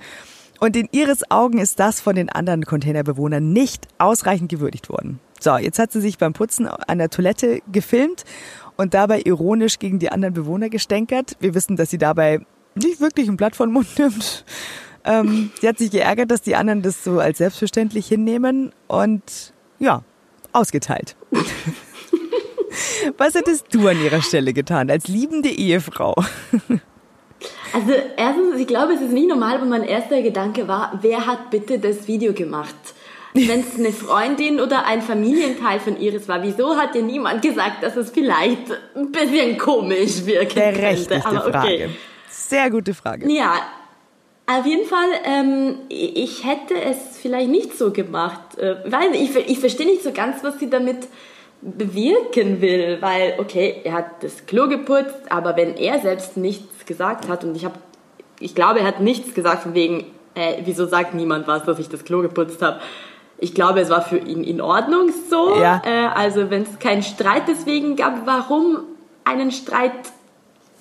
Und in ihres Augen ist das von den anderen Containerbewohnern nicht ausreichend gewürdigt worden. So, jetzt hat sie sich beim Putzen an der Toilette gefilmt und dabei ironisch gegen die anderen Bewohner gestänkert. Wir wissen, dass sie dabei nicht wirklich ein Blatt von Mund nimmt. Ähm, sie hat sich geärgert, dass die anderen das so als selbstverständlich hinnehmen und ja, ausgeteilt. Was hättest du an ihrer Stelle getan als liebende Ehefrau? Also erstens, ich glaube, es ist nicht normal, aber mein erster Gedanke war, wer hat bitte das Video gemacht? Wenn es eine Freundin oder ein Familienteil von Iris war, wieso hat dir niemand gesagt, dass es vielleicht ein bisschen komisch wirken Der könnte? Aber okay. Frage. Sehr gute Frage. Ja, auf jeden Fall, ähm, ich hätte es vielleicht nicht so gemacht. Äh, weil ich, ich verstehe nicht so ganz, was sie damit bewirken will, weil, okay, er hat das Klo geputzt, aber wenn er selbst nichts gesagt hat und ich habe, ich glaube, er hat nichts gesagt von wegen, äh, wieso sagt niemand was, dass ich das Klo geputzt habe. Ich glaube, es war für ihn in Ordnung so. Ja. Äh, also wenn es keinen Streit deswegen gab, warum einen Streit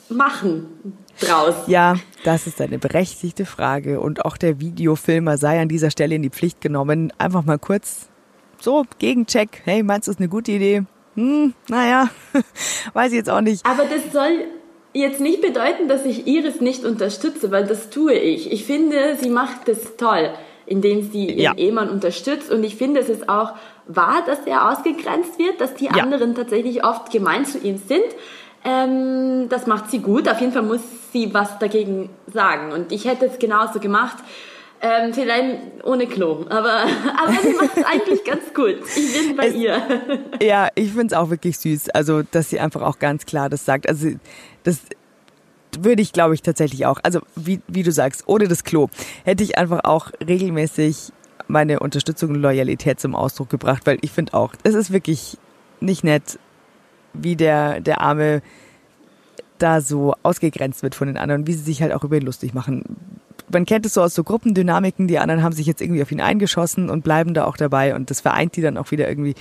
machen draus? Ja, das ist eine berechtigte Frage. Und auch der Videofilmer sei an dieser Stelle in die Pflicht genommen. Einfach mal kurz so, Gegencheck. Hey, meinst du, das ist eine gute Idee? Hm, naja, weiß ich jetzt auch nicht. Aber das soll jetzt nicht bedeuten, dass ich Iris nicht unterstütze, weil das tue ich. Ich finde, sie macht das toll, indem sie ihren ja. Ehemann unterstützt. Und ich finde, es ist auch wahr, dass er ausgegrenzt wird, dass die ja. anderen tatsächlich oft gemein zu ihm sind. Ähm, das macht sie gut. Auf jeden Fall muss sie was dagegen sagen. Und ich hätte es genauso gemacht. Ähm, vielleicht ohne Klo, aber, aber sie macht es eigentlich ganz gut. Ich bin bei es, ihr. Ja, ich finde es auch wirklich süß. Also, dass sie einfach auch ganz klar das sagt. Also, das würde ich, glaube ich, tatsächlich auch. Also, wie, wie du sagst, ohne das Klo hätte ich einfach auch regelmäßig meine Unterstützung und Loyalität zum Ausdruck gebracht, weil ich finde auch, es ist wirklich nicht nett, wie der, der arme da so ausgegrenzt wird von den anderen, wie sie sich halt auch über ihn lustig machen. Man kennt es so aus so Gruppendynamiken, die anderen haben sich jetzt irgendwie auf ihn eingeschossen und bleiben da auch dabei und das vereint die dann auch wieder irgendwie.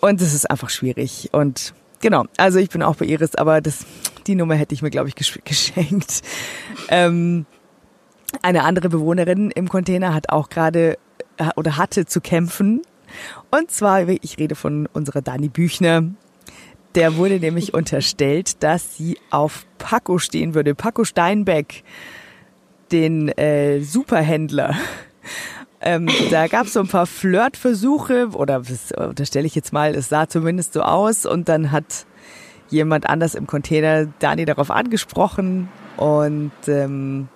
Und es ist einfach schwierig. Und genau, also ich bin auch bei Iris, aber das, die Nummer hätte ich mir, glaube ich, geschenkt. Ähm, eine andere Bewohnerin im Container hat auch gerade äh, oder hatte zu kämpfen. Und zwar, ich rede von unserer Dani Büchner, der wurde nämlich unterstellt, dass sie auf Paco stehen würde. Paco Steinbeck, den äh, Superhändler. Ähm, da gab es so ein paar Flirtversuche, oder das unterstelle ich jetzt mal, es sah zumindest so aus. Und dann hat jemand anders im Container Dani darauf angesprochen. Und ähm,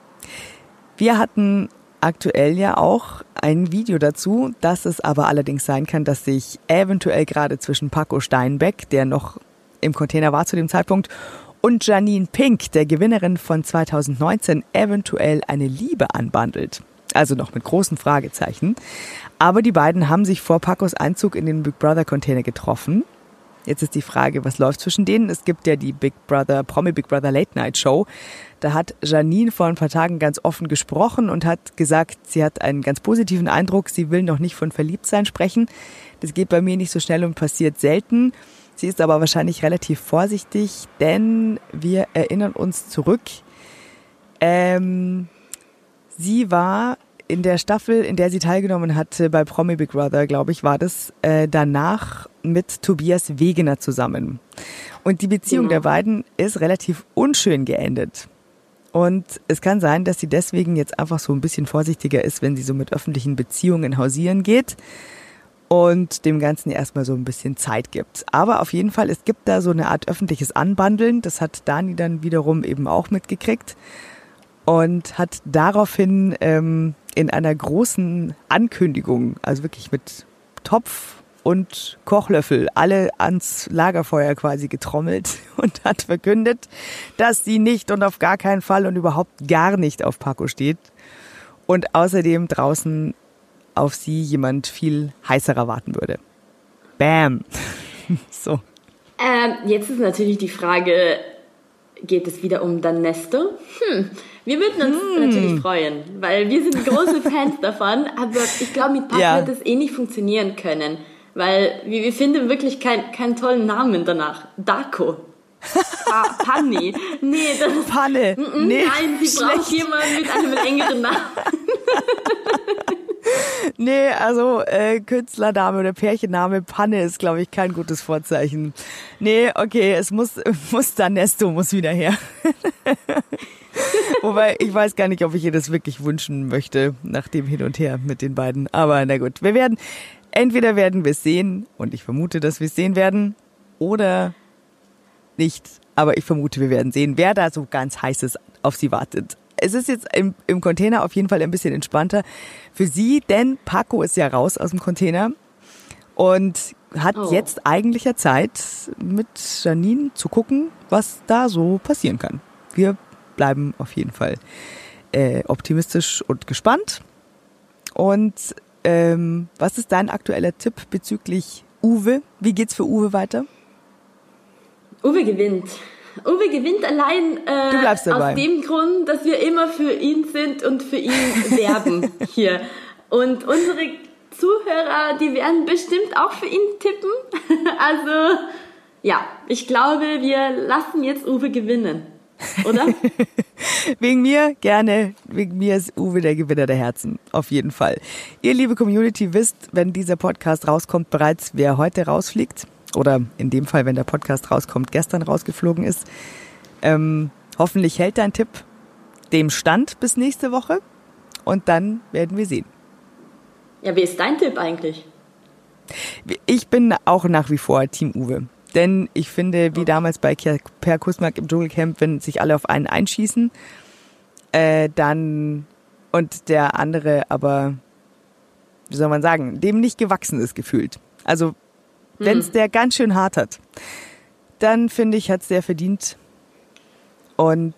wir hatten aktuell ja auch ein Video dazu, dass es aber allerdings sein kann, dass sich eventuell gerade zwischen Paco Steinbeck, der noch im Container war zu dem Zeitpunkt, und Janine Pink, der Gewinnerin von 2019, eventuell eine Liebe anbandelt. Also noch mit großen Fragezeichen. Aber die beiden haben sich vor Pacos Einzug in den Big Brother Container getroffen. Jetzt ist die Frage, was läuft zwischen denen? Es gibt ja die Big Brother, Promi Big Brother Late Night Show. Da hat Janine vor ein paar Tagen ganz offen gesprochen und hat gesagt, sie hat einen ganz positiven Eindruck. Sie will noch nicht von Verliebtsein sprechen. Das geht bei mir nicht so schnell und passiert selten. Sie ist aber wahrscheinlich relativ vorsichtig, denn wir erinnern uns zurück. Ähm, sie war in der Staffel, in der sie teilgenommen hatte bei Promi Big Brother, glaube ich, war das äh, danach mit Tobias Wegener zusammen. Und die Beziehung genau. der beiden ist relativ unschön geendet. Und es kann sein, dass sie deswegen jetzt einfach so ein bisschen vorsichtiger ist, wenn sie so mit öffentlichen Beziehungen hausieren geht und dem Ganzen erstmal so ein bisschen Zeit gibt. Aber auf jeden Fall, es gibt da so eine Art öffentliches Anbandeln. Das hat Dani dann wiederum eben auch mitgekriegt und hat daraufhin ähm, in einer großen Ankündigung, also wirklich mit Topf und Kochlöffel alle ans Lagerfeuer quasi getrommelt und hat verkündet, dass sie nicht und auf gar keinen Fall und überhaupt gar nicht auf Paco steht und außerdem draußen auf sie jemand viel heißerer warten würde. Bam. so. Ähm, jetzt ist natürlich die Frage, geht es wieder um Danesto? Hm, wir würden uns hm. natürlich freuen, weil wir sind große Fans davon, aber ich glaube, mit Pat ja. wird es eh nicht funktionieren können, weil wir, wir finden wirklich kein, keinen tollen Namen danach. Darko. Pa Panni. Nee, das Panne. Nee, Nein, sie braucht jemanden mit einem längeren Namen. nee, also äh, Künstlername oder Pärchenname Panne ist, glaube ich, kein gutes Vorzeichen. Nee, okay, es muss, muss Danesto muss wieder her. Wobei, ich weiß gar nicht, ob ich ihr das wirklich wünschen möchte, nach dem Hin und Her mit den beiden. Aber na gut, wir werden, entweder werden wir es sehen, und ich vermute, dass wir es sehen werden, oder nicht. Aber ich vermute, wir werden sehen, wer da so ganz heißes auf sie wartet es ist jetzt im, im Container auf jeden Fall ein bisschen entspannter für sie, denn Paco ist ja raus aus dem Container und hat oh. jetzt eigentlich ja Zeit, mit Janine zu gucken, was da so passieren kann. Wir bleiben auf jeden Fall äh, optimistisch und gespannt. Und ähm, was ist dein aktueller Tipp bezüglich Uwe? Wie geht's für Uwe weiter? Uwe gewinnt. Uwe gewinnt allein äh, aus dem Grund, dass wir immer für ihn sind und für ihn werben hier. Und unsere Zuhörer, die werden bestimmt auch für ihn tippen. Also ja, ich glaube, wir lassen jetzt Uwe gewinnen. Oder? Wegen mir gerne. Wegen mir ist Uwe der Gewinner der Herzen. Auf jeden Fall. Ihr liebe Community wisst, wenn dieser Podcast rauskommt, bereits, wer heute rausfliegt oder in dem Fall, wenn der Podcast rauskommt, gestern rausgeflogen ist. Ähm, hoffentlich hält dein Tipp dem Stand bis nächste Woche und dann werden wir sehen. Ja, wie ist dein Tipp eigentlich? Ich bin auch nach wie vor Team Uwe. Denn ich finde, wie damals bei Per Kusmak im Dschungelcamp, wenn sich alle auf einen einschießen, äh, dann und der andere aber, wie soll man sagen, dem nicht gewachsen ist gefühlt. Also wenn es hm. der ganz schön hart hat, dann finde ich, hat es der verdient. Und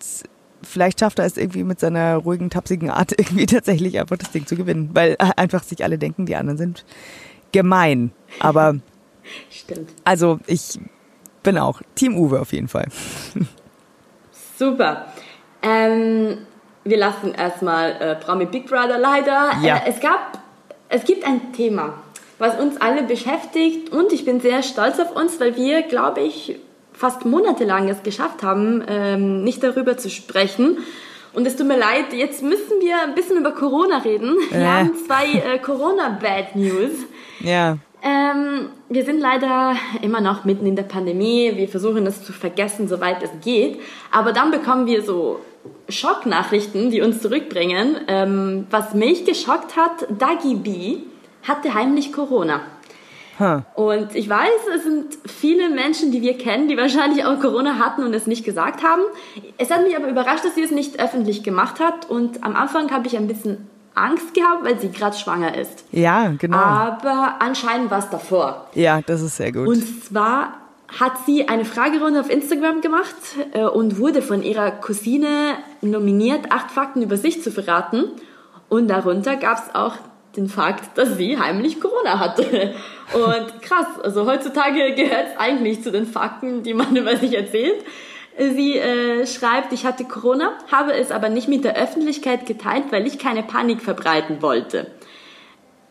vielleicht schafft er es irgendwie mit seiner ruhigen, tapsigen Art irgendwie tatsächlich einfach das Ding zu gewinnen, weil einfach sich alle denken, die anderen sind gemein. Aber Stimmt. Also ich bin auch Team Uwe auf jeden Fall. Super. Ähm, wir lassen erstmal äh, Promi Big Brother leider. Ja. Äh, es gab, es gibt ein Thema, was uns alle beschäftigt und ich bin sehr stolz auf uns, weil wir, glaube ich, fast monatelang es geschafft haben, ähm, nicht darüber zu sprechen. Und es tut mir leid, jetzt müssen wir ein bisschen über Corona reden. Wir Äh. haben zwei äh, Corona-Bad News. Ja. Ähm, wir sind leider immer noch mitten in der Pandemie. Wir versuchen es zu vergessen, soweit es geht. Aber dann bekommen wir so Schocknachrichten, die uns zurückbringen. Ähm, was mich geschockt hat, Dagi B hatte heimlich Corona. Huh. Und ich weiß, es sind viele Menschen, die wir kennen, die wahrscheinlich auch Corona hatten und es nicht gesagt haben. Es hat mich aber überrascht, dass sie es nicht öffentlich gemacht hat. Und am Anfang habe ich ein bisschen Angst gehabt, weil sie gerade schwanger ist. Ja, genau. Aber anscheinend war es davor. Ja, das ist sehr gut. Und zwar hat sie eine Fragerunde auf Instagram gemacht äh, und wurde von ihrer Cousine nominiert, acht Fakten über sich zu verraten. Und darunter gab es auch den Fakt, dass sie heimlich Corona hatte. Und krass, also heutzutage gehört es eigentlich zu den Fakten, die man über sich erzählt. Sie äh, schreibt, ich hatte Corona, habe es aber nicht mit der Öffentlichkeit geteilt, weil ich keine Panik verbreiten wollte.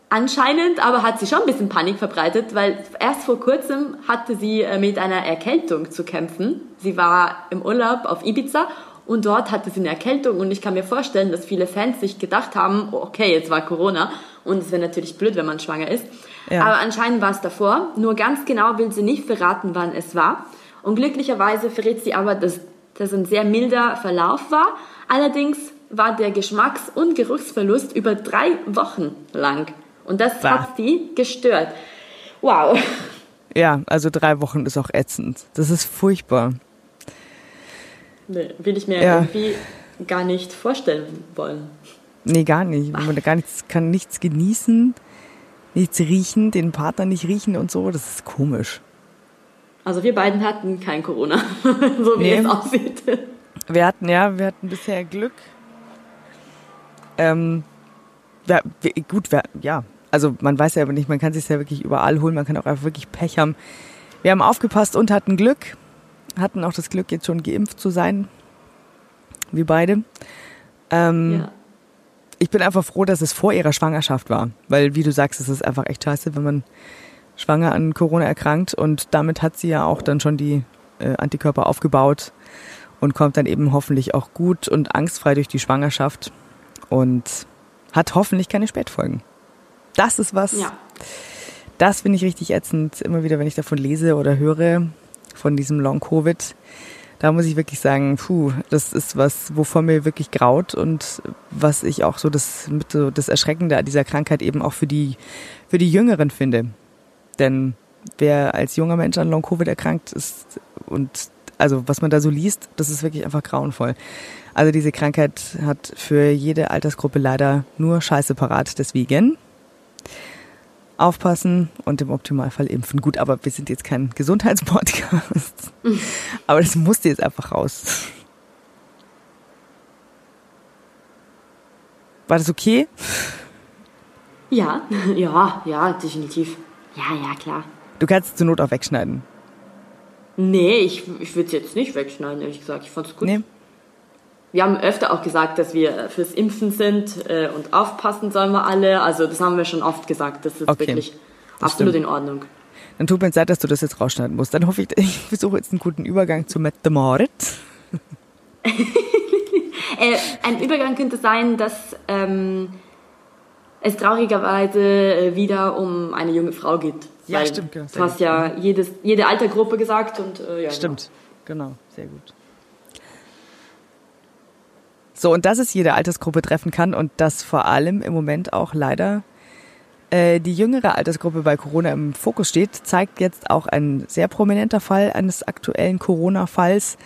Anscheinend aber hat sie schon ein bisschen Panik verbreitet, weil erst vor kurzem hatte sie äh, mit einer Erkältung zu kämpfen. Sie war im Urlaub auf Ibiza und dort hatte sie eine Erkältung und ich kann mir vorstellen, dass viele Fans sich gedacht haben, okay, jetzt war Corona und es wäre natürlich blöd, wenn man schwanger ist. Ja. Aber anscheinend war es davor. Nur ganz genau will sie nicht verraten, wann es war. Und glücklicherweise verrät sie aber, dass das ein sehr milder Verlauf war. Allerdings war der Geschmacks- und Geruchsverlust über drei Wochen lang. Und das Bah. hat sie gestört. Wow. ja, also drei Wochen ist auch ätzend. Das ist furchtbar. Nee, will ich mir Ja. irgendwie gar nicht vorstellen wollen. Nee, gar nicht. Man gar nichts, kann nichts genießen, nichts riechen, den Partner nicht riechen und so. Das ist komisch. Also wir beiden hatten kein Corona, so wie Nee. es aussieht. Wir hatten, ja, wir hatten bisher Glück. Ähm, ja, gut, wir, ja. Also man weiß ja aber nicht, man kann sich ja wirklich überall holen, man kann auch einfach wirklich Pech haben. Wir haben aufgepasst und hatten Glück. Hatten auch das Glück, jetzt schon geimpft zu sein. Wir beide. Ähm, Ja. ich bin einfach froh, dass es vor ihrer Schwangerschaft war. Weil, wie du sagst, es ist einfach echt scheiße, wenn man schwanger an Corona erkrankt. Und damit hat sie ja auch dann schon die äh, Antikörper aufgebaut und kommt dann eben hoffentlich auch gut und angstfrei durch die Schwangerschaft und hat hoffentlich keine Spätfolgen. Das ist was, Ja. das finde ich richtig ätzend, immer wieder, wenn ich davon lese oder höre, von diesem Long-Covid. Da muss ich wirklich sagen, puh, das ist was, wovon mir wirklich graut und was ich auch so das, mit so das Erschreckende an dieser Krankheit eben auch für die, für die Jüngeren finde. Denn wer als junger Mensch an Long-Covid erkrankt ist und also was man da so liest, das ist wirklich einfach grauenvoll. Also diese Krankheit hat für jede Altersgruppe leider nur Scheiße parat. Deswegen aufpassen und im Optimalfall impfen. Gut, aber wir sind jetzt kein Gesundheitspodcast. aber das musste jetzt einfach raus. War das okay? Ja, ja, ja, definitiv. Ja, ja, klar. Du kannst es zur Not auch wegschneiden. Nee, ich, ich würde es jetzt nicht wegschneiden, ehrlich gesagt. Ich fand es gut. Nee? Wir haben öfter auch gesagt, dass wir fürs Impfen sind äh, und aufpassen sollen wir alle. Also das haben wir schon oft gesagt. Das ist Okay, wirklich das absolut stimmt. in Ordnung. Dann tut mir leid, dass du das jetzt rausschneiden musst. Dann hoffe ich, ich versuche jetzt einen guten Übergang zu Matt the Moritz. Äh, ein Übergang könnte sein, dass ähm, es traurigerweise äh, wieder um eine junge Frau geht. Ja, stimmt, genau, Du hast ja jedes, jede Altergruppe gesagt und äh, ja. Stimmt, genau, sehr gut. So, und dass es jede Altersgruppe treffen kann und dass vor allem im Moment auch leider äh, die jüngere Altersgruppe bei Corona im Fokus steht, zeigt jetzt auch ein sehr prominenter Fall eines aktuellen Corona-Falls.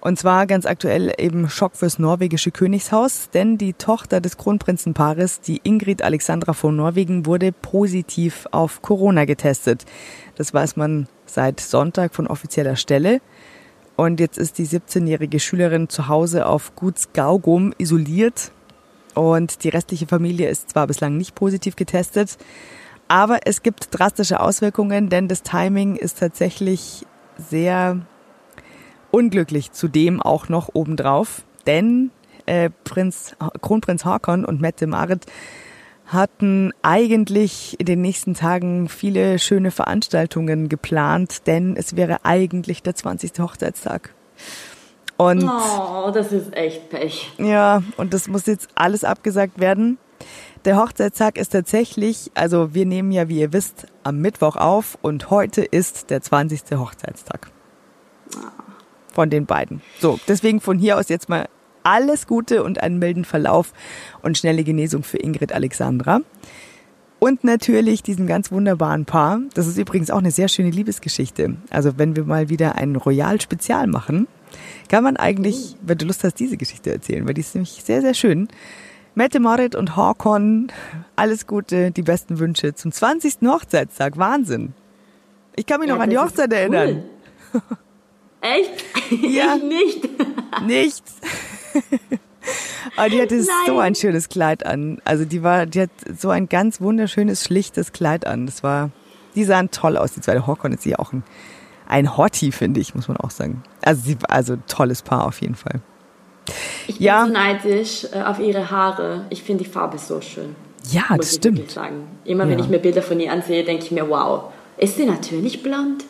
Und zwar ganz aktuell eben Schock fürs norwegische Königshaus, denn die Tochter des Kronprinzenpaares, die Ingrid Alexandra von Norwegen, wurde positiv auf Corona getestet. Das weiß man seit Sonntag von offizieller Stelle. Und jetzt ist die 17-jährige Schülerin zu Hause auf Guts Gaugum isoliert. Und die restliche Familie ist zwar bislang nicht positiv getestet, aber es gibt drastische Auswirkungen, denn das Timing ist tatsächlich sehr unglücklich zudem auch noch obendrauf, denn äh, Prinz, Kronprinz Haakon und Mette Marit hatten eigentlich in den nächsten Tagen viele schöne Veranstaltungen geplant, denn es wäre eigentlich der 20. Hochzeitstag. Und oh, das ist echt Pech. Ja, und das muss jetzt alles abgesagt werden. Der Hochzeitstag ist tatsächlich, also wir nehmen ja, wie ihr wisst, am Mittwoch auf und heute ist der 20. Hochzeitstag. Oh von den beiden. So, deswegen von hier aus jetzt mal alles Gute und einen milden Verlauf und schnelle Genesung für Ingrid Alexandra. Und natürlich diesen ganz wunderbaren Paar. Das ist übrigens auch eine sehr schöne Liebesgeschichte. Also wenn wir mal wieder ein Royal-Spezial machen, kann man eigentlich, wenn du Lust hast, diese Geschichte erzählen, weil die ist nämlich sehr, sehr schön. Mette Marit und Håkon, alles Gute, die besten Wünsche zum 20. Hochzeitstag. Wahnsinn. Ich kann mich ja, noch an die Hochzeit cool. erinnern. Echt? Ja. Ich nicht. Nichts. Aber die hatte Nein. so ein schönes Kleid an. Also die war, die hat so ein ganz wunderschönes, schlichtes Kleid an. Das war, die sahen toll aus. Die zweite Horkon ist sie auch ein, ein Hottie, finde ich, muss man auch sagen. Also sie war also tolles Paar auf jeden Fall. Ich bin ja. so neidisch äh, auf ihre Haare. Ich finde die Farbe so schön. Ja, das stimmt. Sagen. Immer wenn ja. ich mir Bilder von ihr ansehe, denke ich mir, wow, ist sie natürlich blond?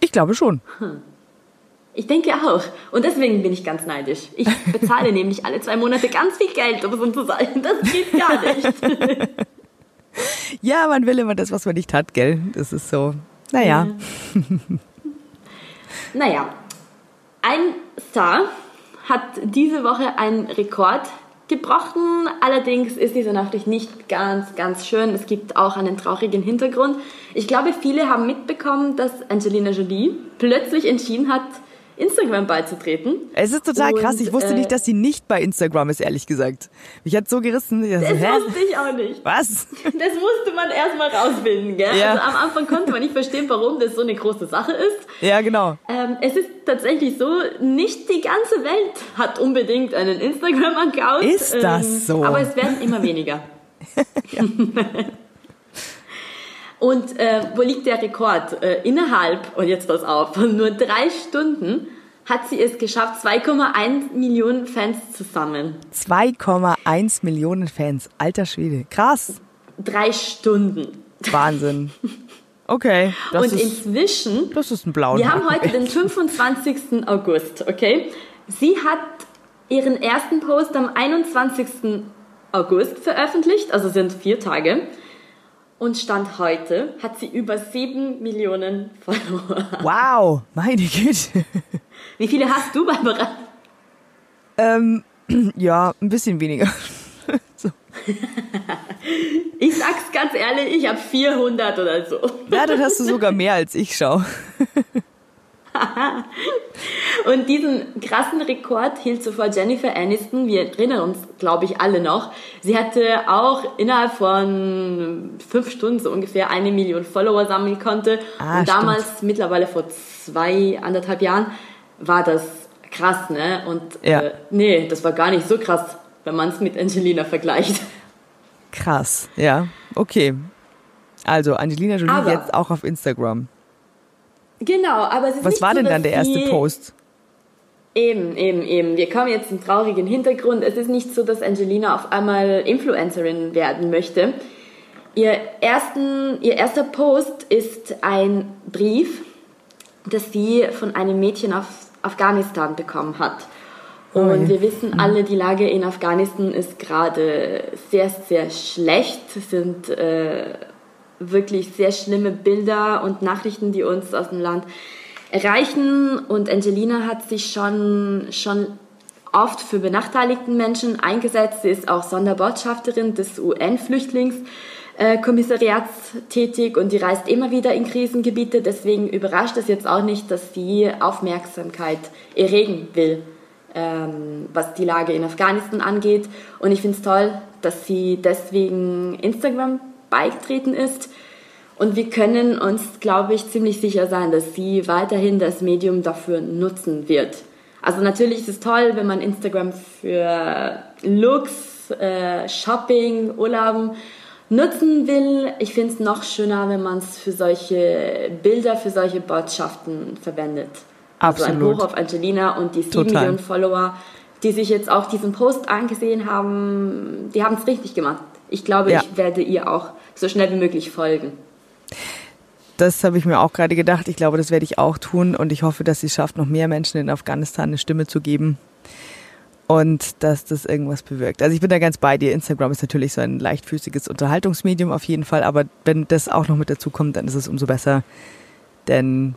Ich glaube schon. Hm. Ich denke auch. Und deswegen bin ich ganz neidisch. Ich bezahle nämlich alle zwei Monate ganz viel Geld, um so zu sein. Das geht gar nicht. ja, man will immer das, was man nicht hat, gell? Das ist so. Naja. naja. Ein Star hat diese Woche einen Rekord gebrochen. Allerdings ist diese Nachricht nicht ganz, ganz schön. Es gibt auch einen traurigen Hintergrund. Ich glaube, viele haben mitbekommen, dass Angelina Jolie plötzlich entschieden hat, Instagram beizutreten. Es ist total und, krass. Ich wusste äh, nicht, dass sie nicht bei Instagram ist, ehrlich gesagt. Mich hat so gerissen. Das so, wusste ich auch nicht. Was? Das musste man erstmal rausfinden, gell? Ja. Also am Anfang konnte man nicht verstehen, warum das so eine große Sache ist. Ja, genau. Ähm, es ist tatsächlich so, nicht die ganze Welt hat unbedingt einen Instagram-Account. Ist das ähm, so? Aber es werden immer weniger. Und äh, wo liegt der Rekord? Äh, innerhalb, und jetzt pass auf, von nur drei Stunden hat sie es geschafft, 2,1 Millionen Fans zu sammeln. 2,1 Millionen Fans, alter Schwede, krass. Drei Stunden. Wahnsinn. Okay. und ist, inzwischen, das ist ein blauer. Wir haben heute den 25. August, okay? Sie hat ihren ersten Post am 21. August veröffentlicht, also sind vier Tage. Und Stand heute hat sie über 7 Millionen Follower. Wow, meine Güte. Wie viele hast du, Barbara? Ähm, ja, ein bisschen weniger. so. Ich sag's ganz ehrlich, ich habe 400 oder so. Ja, dann hast du sogar mehr als ich, schau. und diesen krassen Rekord hielt zuvor Jennifer Aniston. Wir erinnern uns, glaube ich, alle noch. Sie hatte auch innerhalb von fünf Stunden so ungefähr eine Million Follower sammeln konnte. Ah, und damals, stimmt. mittlerweile vor zwei, anderthalb Jahren, war das krass, ne? Und ja. äh, nee, das war gar nicht so krass, wenn man es mit Angelina vergleicht. Krass, ja. Okay. Also Angelina Jolie Aber jetzt auch auf Instagram. Genau, aber es ist Was war so, denn dann der erste Post? Eben, eben, eben. Wir kommen jetzt zum traurigen Hintergrund. Es ist nicht so, dass Angelina auf einmal Influencerin werden möchte. Ihr, ersten, ihr erster Post ist ein Brief, das sie von einem Mädchen aus Afghanistan bekommen hat. Oh Und wir wissen mhm. alle, die Lage in Afghanistan ist gerade sehr, sehr schlecht. Es sind äh, wirklich sehr schlimme Bilder und Nachrichten, die uns aus dem Land erreichen. Und Angelina hat sich schon, schon oft für benachteiligten Menschen eingesetzt. Sie ist auch Sonderbotschafterin des UN-Flüchtlingskommissariats tätig und die reist immer wieder in Krisengebiete. Deswegen überrascht es jetzt auch nicht, dass sie Aufmerksamkeit erregen will, ähm, was die Lage in Afghanistan angeht. Und ich finde es toll, dass sie deswegen Instagram beigetreten ist. Und wir können uns, glaube ich, ziemlich sicher sein, dass sie weiterhin das Medium dafür nutzen wird. Also natürlich ist es toll, wenn man Instagram für Looks, äh, Shopping, Urlauben nutzen will. Ich finde es noch schöner, wenn man es für solche Bilder, für solche Botschaften verwendet. Absolut. Also ein Hoch auf Angelina und die 7 Total. Millionen Follower, die sich jetzt auch diesen Post angesehen haben, die haben es richtig gemacht. Ich glaube, ja. ich werde ihr auch so schnell wie möglich folgen. Das habe ich mir auch gerade gedacht. Ich glaube, das werde ich auch tun und ich hoffe, dass sie es schafft, noch mehr Menschen in Afghanistan eine Stimme zu geben und dass das irgendwas bewirkt. Also ich bin da ganz bei dir. Instagram ist natürlich so ein leichtfüßiges Unterhaltungsmedium auf jeden Fall, aber wenn das auch noch mit dazu kommt, dann ist es umso besser. Denn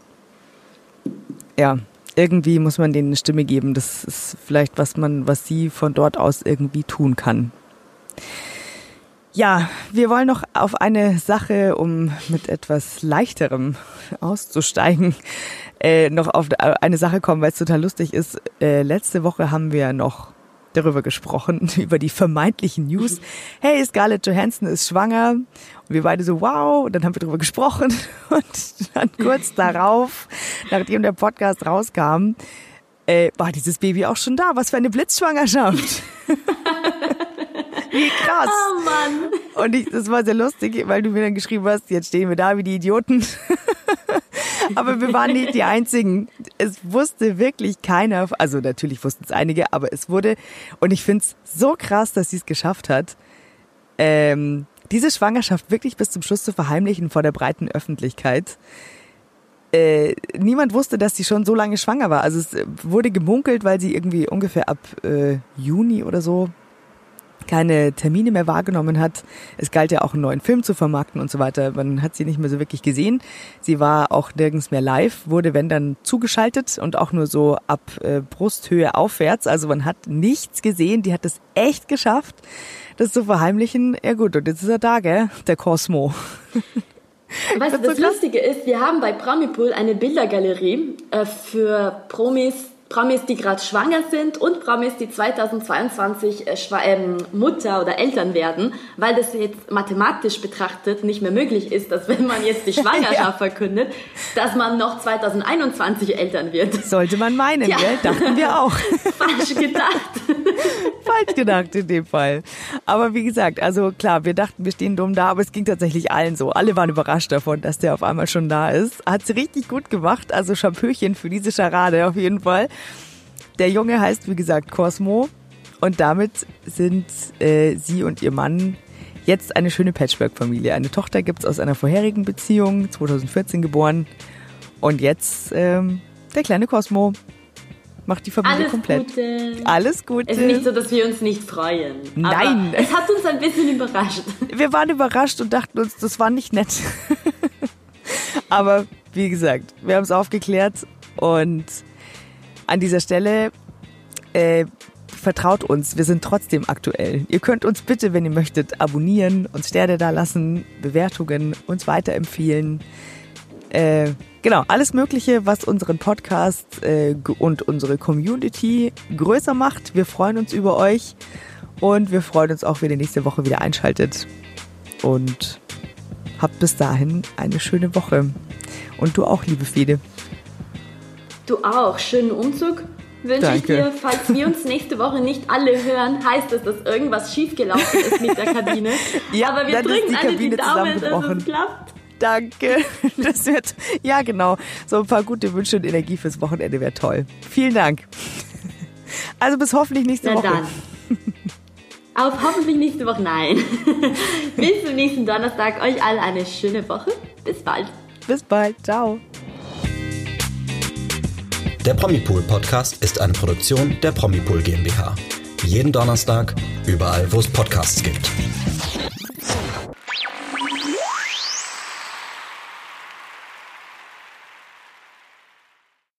ja, irgendwie muss man denen eine Stimme geben. Das ist vielleicht was man, was sie von dort aus irgendwie tun kann. Ja, wir wollen noch auf eine Sache, um mit etwas leichterem auszusteigen, äh, noch auf eine Sache kommen, weil es total lustig ist. Äh, letzte Woche haben wir noch darüber gesprochen, über die vermeintlichen News. Hey, Scarlett Johansson ist schwanger. Und wir beide so, wow. Und dann haben wir darüber gesprochen. Und dann kurz darauf, nachdem der Podcast rauskam, äh, war dieses Baby auch schon da. Was für eine Blitzschwangerschaft. Wie krass. Oh Mann. Und ich, das war sehr lustig, weil du mir dann geschrieben hast, jetzt stehen wir da wie die Idioten. aber wir waren nicht die Einzigen. Es wusste wirklich keiner, also natürlich wussten es einige, aber es wurde, und ich finde es so krass, dass sie es geschafft hat, ähm, diese Schwangerschaft wirklich bis zum Schluss zu verheimlichen vor der breiten Öffentlichkeit. Äh, niemand wusste, dass sie schon so lange schwanger war. Also es wurde gemunkelt, weil sie irgendwie ungefähr ab äh, Juni oder so keine Termine mehr wahrgenommen hat. Es galt ja auch einen neuen Film zu vermarkten und so weiter. Man hat sie nicht mehr so wirklich gesehen. Sie war auch nirgends mehr live, wurde wenn dann zugeschaltet und auch nur so ab äh, Brusthöhe aufwärts. Also man hat nichts gesehen. Die hat es echt geschafft, das zu verheimlichen. Ja gut, und jetzt ist er da, gell? Der Cosmo. Weißt du, das Lustige ist, wir haben bei Promipool eine Bildergalerie äh, für Promis, Promis, die gerade schwanger sind und Promis, die 2022 äh, ähm, Mutter oder Eltern werden, weil das jetzt mathematisch betrachtet nicht mehr möglich ist, dass wenn man jetzt die Schwangerschaft ja. verkündet, dass man noch 2021 Eltern wird. Sollte man meinen, ja. gell? Dachten wir auch. Falsch gedacht. Falsch gedacht in dem Fall. Aber wie gesagt, also klar, wir dachten, wir stehen dumm da, aber es ging tatsächlich allen so. Alle waren überrascht davon, dass der auf einmal schon da ist. Hat sie richtig gut gemacht, also Champöchen für diese Scharade auf jeden Fall. Der Junge heißt, wie gesagt, Cosmo. Und damit sind äh, sie und ihr Mann jetzt eine schöne Patchwork-Familie. Eine Tochter gibt es aus einer vorherigen Beziehung, 2014 geboren. Und jetzt ähm, der kleine Cosmo macht die Familie Alles komplett. Gute. Alles Gute. Es ist nicht so, dass wir uns nicht freuen. Nein. es hat uns ein bisschen überrascht. Wir waren überrascht und dachten uns, das war nicht nett. aber wie gesagt, wir haben es aufgeklärt und an dieser Stelle äh, vertraut uns, wir sind trotzdem aktuell. Ihr könnt uns bitte, wenn ihr möchtet, abonnieren, uns Sterne da lassen, Bewertungen, uns weiterempfehlen. Äh, genau, alles Mögliche, was unseren Podcast äh, und unsere Community größer macht. Wir freuen uns über euch und wir freuen uns auch, wenn ihr nächste Woche wieder einschaltet. Und habt bis dahin eine schöne Woche. Und du auch, liebe Fede. Du auch. Schönen Umzug wünsche ich dir. Falls wir uns nächste Woche nicht alle hören, heißt es, dass irgendwas schiefgelaufen ist mit der Kabine. ja, Aber wir drücken alle die Daumen, dass es klappt. Danke. Das wird, ja genau, so ein paar gute Wünsche und Energie fürs Wochenende wäre toll. Vielen Dank. Also bis hoffentlich nächste Na Woche. Dann. Auf hoffentlich nächste Woche, nein. bis zum nächsten Donnerstag. Euch alle eine schöne Woche. Bis bald. Bis bald. Ciao. Der Promipool Podcast ist eine Produktion der Promipool GmbH. Jeden Donnerstag, überall, wo es Podcasts gibt.